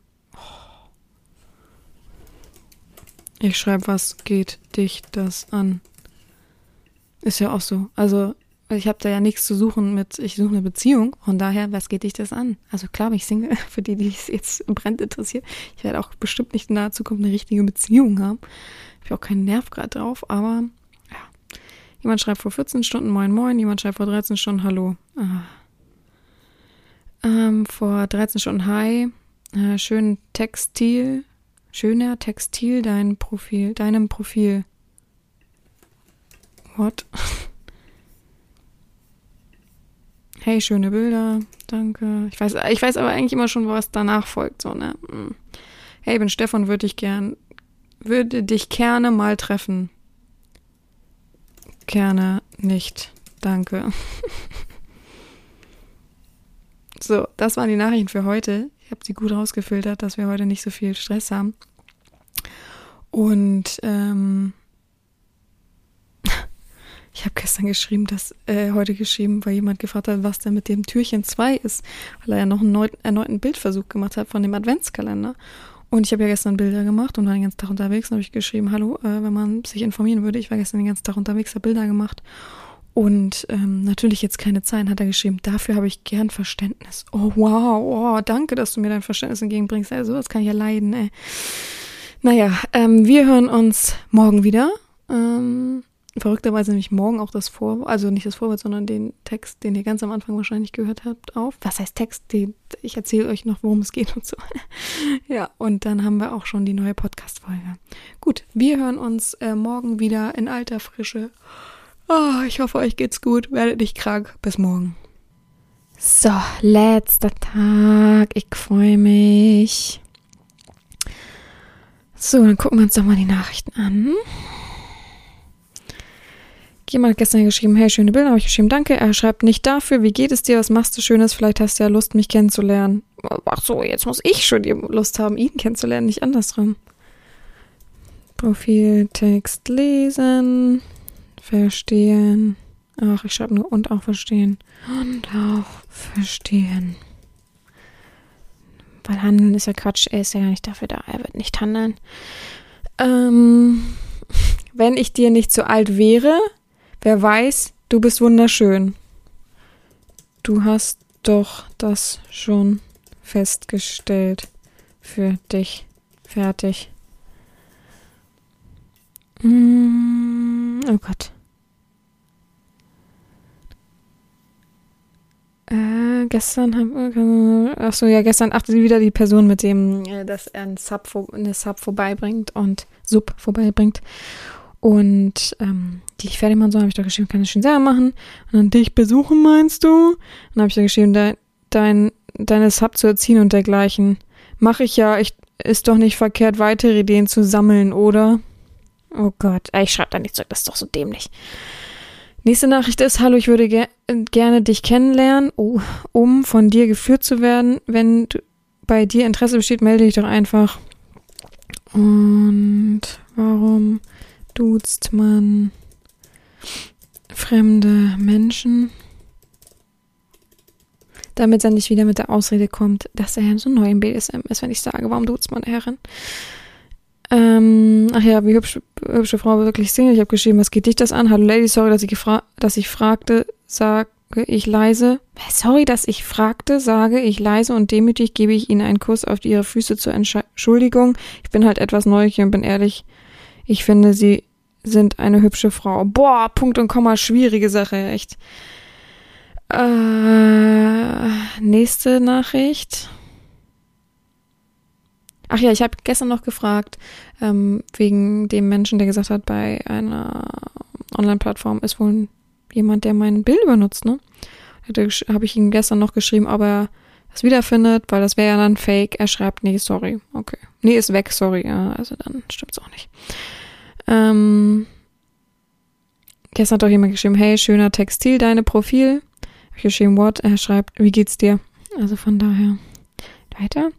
Ich schreibe, was geht dich das an? Ist ja auch so. Also, ich habe da ja nichts zu suchen mit, ich suche eine Beziehung. Von daher, was geht dich das an? Also klar bin ich Single, für die, die es jetzt brennt interessiert. Ich werde auch bestimmt nicht in naher Zukunft eine richtige Beziehung haben. Ich habe auch keinen Nerv gerade drauf, aber ja. Jemand schreibt vor 14 Stunden Moin Moin, jemand schreibt vor 13 Stunden Hallo. Ah. Ähm, vor 13 Stunden Hi. Äh, schön Textil. Schöner Textil, dein Profil, deinem Profil. What? Hey, schöne Bilder, danke. Ich weiß, ich weiß aber eigentlich immer schon, was danach folgt, so, ne? Hm. Hey, bin Stefan, würde ich gern, würde dich gerne mal treffen. Gerne nicht, danke. So, das waren die Nachrichten für heute. Ich habe sie gut rausgefiltert, dass wir heute nicht so viel Stress haben. Und ähm, ich habe gestern geschrieben, dass äh, heute geschrieben, weil jemand gefragt hat, was denn mit dem Türchen 2 ist, weil er ja noch einen neuen, erneuten Bildversuch gemacht hat von dem Adventskalender. Und ich habe ja gestern Bilder gemacht und war den ganzen Tag unterwegs und habe ich geschrieben, hallo, äh, wenn man sich informieren würde, ich war gestern den ganzen Tag unterwegs, habe Bilder gemacht und ähm, natürlich jetzt keine Zeit, hat er geschrieben. Dafür habe ich gern Verständnis. Oh, wow, oh, danke, dass du mir dein Verständnis entgegenbringst. Also, das kann ich ja leiden, ey. Naja, ähm, wir hören uns morgen wieder. Ähm, verrückterweise nämlich morgen auch das Vorwort, also nicht das Vorwort, sondern den Text, den ihr ganz am Anfang wahrscheinlich gehört habt, auf. Was heißt Text? Den, ich erzähle euch noch, worum es geht und so. ja, und dann haben wir auch schon die neue Podcast-Folge. Gut, wir hören uns äh, morgen wieder in alter Frische. Oh, ich hoffe, euch geht's gut. Werdet nicht krank. Bis morgen. So, letzter Tag. Ich freue mich. So, dann gucken wir uns doch mal die Nachrichten an. Jemand hat gestern geschrieben, hey, schöne Bilder, habe ich geschrieben, danke. Er schreibt nicht dafür, wie geht es dir, was machst du Schönes, vielleicht hast du ja Lust, mich kennenzulernen. Ach so, jetzt muss ich schon die Lust haben, ihn kennenzulernen, nicht andersrum. Profiltext lesen. Verstehen. Ach, ich schreibe nur und auch verstehen. Und auch verstehen. Weil handeln ist ja Quatsch. Er ist ja gar nicht dafür da. Er wird nicht handeln. Ähm, wenn ich dir nicht so alt wäre, wer weiß, du bist wunderschön. Du hast doch das schon festgestellt. Für dich. Fertig. Mm, oh Gott. Äh, gestern haben ach so ja, gestern achte sie wieder die Person mit dem, äh, dass er ein Sub, eine Sub vorbeibringt und Sub vorbeibringt. Und ähm, die ich fertig machen soll, habe ich da geschrieben, kann ich schon selber machen. Und dann dich besuchen, meinst du? Und dann habe ich da geschrieben, de, dein, deine Sub zu erziehen und dergleichen. Mache ich ja, ich, ist doch nicht verkehrt, weitere Ideen zu sammeln, oder? Oh Gott, ich schreibe da nicht zurück, das ist doch so dämlich. Nächste Nachricht ist, hallo, ich würde ger gerne dich kennenlernen, oh, um von dir geführt zu werden. Wenn bei dir Interesse besteht, melde dich doch einfach. Und warum duzt man fremde Menschen? Damit er nicht wieder mit der Ausrede kommt, dass er so neu im BSM ist, wenn ich sage, warum duzt man Herren? Ähm, ach ja, wie hübsch, hübsche Frau wirklich Single. Ich habe geschrieben, was geht dich das an? Hallo Lady, sorry, dass ich, gefra dass ich fragte, sage ich leise. Sorry, dass ich fragte, sage ich leise und demütig gebe ich Ihnen einen Kuss auf Ihre Füße zur Entschuldigung. Ich bin halt etwas neugierig und bin ehrlich. Ich finde, Sie sind eine hübsche Frau. Boah, Punkt und Komma, schwierige Sache, echt. Äh, nächste Nachricht. Ach ja, ich habe gestern noch gefragt, ähm, wegen dem Menschen, der gesagt hat, bei einer Online-Plattform ist wohl jemand, der mein Bild benutzt, ne? Da habe ich ihm gestern noch geschrieben, ob er das wiederfindet, weil das wäre ja dann fake. Er schreibt, nee, sorry. Okay. Nee, ist weg, sorry. Ja, also dann stimmt's auch nicht. Ähm, gestern hat doch jemand geschrieben, hey, schöner Textil, deine Profil. Hab ich geschrieben, what? Er schreibt, wie geht's dir? Also von daher. Weiter.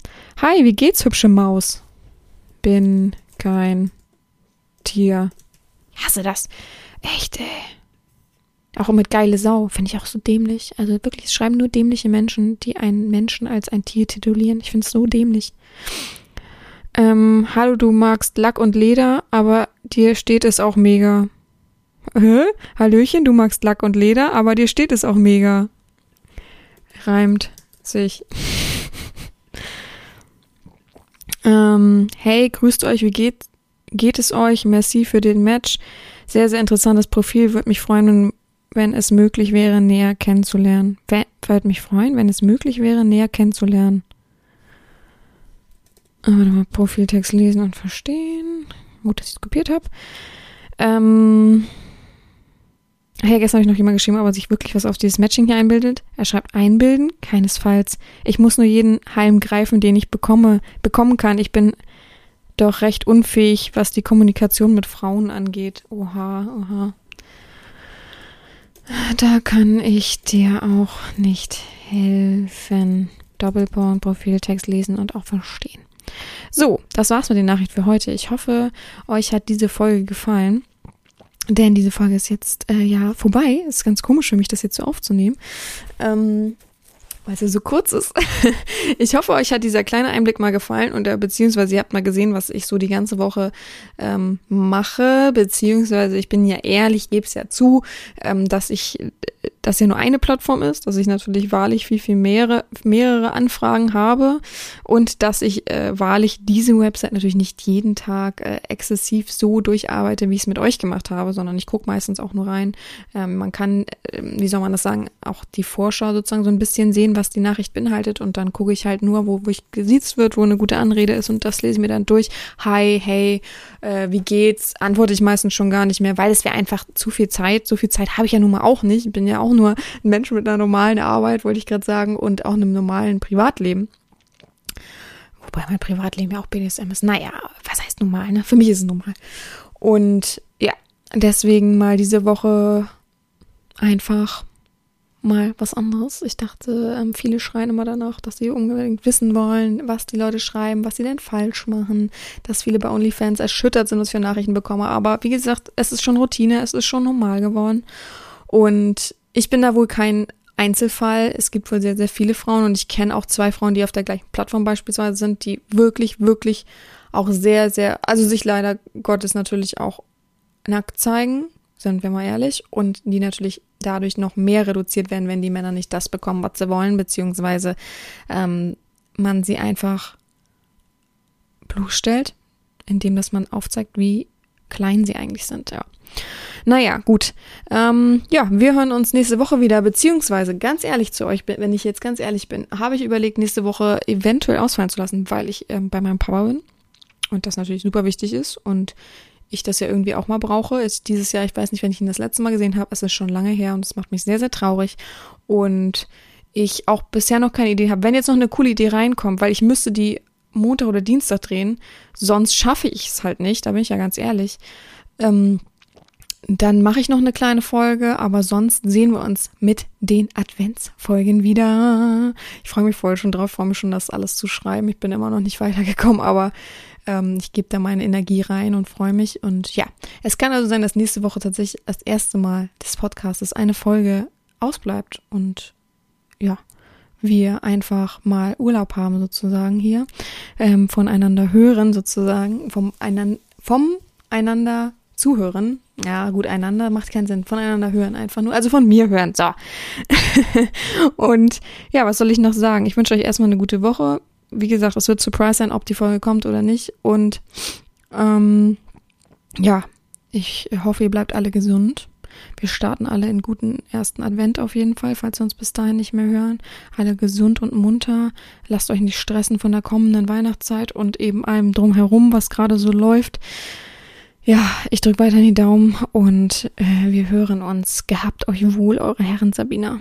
Hi, wie geht's, hübsche Maus? Bin kein Tier. Ich hasse das. Echt, ey. Auch mit geile Sau, finde ich auch so dämlich. Also wirklich, es schreiben nur dämliche Menschen, die einen Menschen als ein Tier titulieren. Ich finde es so dämlich. Ähm, hallo, du magst Lack und Leder, aber dir steht es auch mega. Hä? Hallöchen, du magst Lack und Leder, aber dir steht es auch mega. Reimt sich. Ähm, hey, grüßt euch, wie geht, geht es euch? Merci für den Match. Sehr, sehr interessantes Profil. Würde mich freuen, wenn es möglich wäre, näher kennenzulernen. Würde mich freuen, wenn es möglich wäre, näher kennenzulernen. Aber mal Profiltext lesen und verstehen. Gut, dass ich es kopiert habe. Ähm, Hey, gestern habe ich noch jemand geschrieben, ob er sich wirklich was auf dieses Matching hier einbildet. Er schreibt einbilden, keinesfalls. Ich muss nur jeden Halm greifen, den ich bekomme, bekommen kann. Ich bin doch recht unfähig, was die Kommunikation mit Frauen angeht. Oha, oha. Da kann ich dir auch nicht helfen. Doppelpunkt, Profiltext lesen und auch verstehen. So, das war's mit den Nachrichten für heute. Ich hoffe, euch hat diese Folge gefallen. Denn diese Folge ist jetzt äh, ja vorbei. Ist ganz komisch für mich, das jetzt so aufzunehmen. Ähm, weil es so kurz ist. ich hoffe, euch hat dieser kleine Einblick mal gefallen und äh, beziehungsweise ihr habt mal gesehen, was ich so die ganze Woche ähm, mache, beziehungsweise ich bin ja ehrlich, gebe es ja zu, ähm, dass ich, dass ja nur eine Plattform ist, dass ich natürlich wahrlich viel, viel mehrere, mehrere Anfragen habe und dass ich äh, wahrlich diese Website natürlich nicht jeden Tag äh, exzessiv so durcharbeite, wie ich es mit euch gemacht habe, sondern ich gucke meistens auch nur rein. Ähm, man kann, äh, wie soll man das sagen, auch die Vorschau sozusagen so ein bisschen sehen, was die Nachricht beinhaltet und dann gucke ich halt nur, wo, wo ich gesiezt wird, wo eine gute Anrede ist und das lese ich mir dann durch. Hi, hey, äh, wie geht's? Antworte ich meistens schon gar nicht mehr, weil es wäre einfach zu viel Zeit. So viel Zeit habe ich ja nun mal auch nicht. Ich bin ja auch nur ein Mensch mit einer normalen Arbeit, wollte ich gerade sagen, und auch einem normalen Privatleben. Wobei mein Privatleben ja auch BDSM ist. Naja, was heißt normal, ne? Für mich ist es normal. Und ja, deswegen mal diese Woche einfach mal was anderes. Ich dachte, ähm, viele schreien immer danach, dass sie unbedingt wissen wollen, was die Leute schreiben, was sie denn falsch machen, dass viele bei OnlyFans erschüttert sind, was für Nachrichten bekomme. Aber wie gesagt, es ist schon Routine, es ist schon normal geworden. Und ich bin da wohl kein Einzelfall. Es gibt wohl sehr, sehr viele Frauen und ich kenne auch zwei Frauen, die auf der gleichen Plattform beispielsweise sind, die wirklich, wirklich auch sehr, sehr, also sich leider Gottes natürlich auch nackt zeigen, sind wir mal ehrlich, und die natürlich dadurch noch mehr reduziert werden, wenn die Männer nicht das bekommen, was sie wollen, beziehungsweise ähm, man sie einfach bloßstellt, indem dass man aufzeigt, wie klein sie eigentlich sind, ja. Naja, gut. Ähm, ja, wir hören uns nächste Woche wieder, beziehungsweise ganz ehrlich zu euch, wenn ich jetzt ganz ehrlich bin, habe ich überlegt, nächste Woche eventuell ausfallen zu lassen, weil ich ähm, bei meinem Papa bin und das natürlich super wichtig ist und ich das ja irgendwie auch mal brauche. Ist dieses Jahr, ich weiß nicht, wenn ich ihn das letzte Mal gesehen habe, es ist schon lange her und es macht mich sehr, sehr traurig. Und ich auch bisher noch keine Idee habe, wenn jetzt noch eine coole Idee reinkommt, weil ich müsste die Montag oder Dienstag drehen, sonst schaffe ich es halt nicht, da bin ich ja ganz ehrlich. Ähm, dann mache ich noch eine kleine Folge, aber sonst sehen wir uns mit den Adventsfolgen wieder. Ich freue mich voll schon drauf, freue mich schon, das alles zu schreiben. Ich bin immer noch nicht weitergekommen, aber ähm, ich gebe da meine Energie rein und freue mich. Und ja, es kann also sein, dass nächste Woche tatsächlich das erste Mal des Podcasts eine Folge ausbleibt und ja, wir einfach mal Urlaub haben sozusagen hier, ähm, voneinander hören sozusagen, vom, einander, vom einander zuhören. Ja, gut, einander macht keinen Sinn. Voneinander hören einfach nur. Also von mir hören. So. und ja, was soll ich noch sagen? Ich wünsche euch erstmal eine gute Woche. Wie gesagt, es wird Surprise sein, ob die Folge kommt oder nicht. Und ähm, ja, ich hoffe, ihr bleibt alle gesund. Wir starten alle in guten ersten Advent auf jeden Fall, falls wir uns bis dahin nicht mehr hören. Alle gesund und munter. Lasst euch nicht stressen von der kommenden Weihnachtszeit und eben allem drumherum, was gerade so läuft. Ja, ich drücke weiter die Daumen und äh, wir hören uns. Gehabt euch wohl, eure Herren Sabina.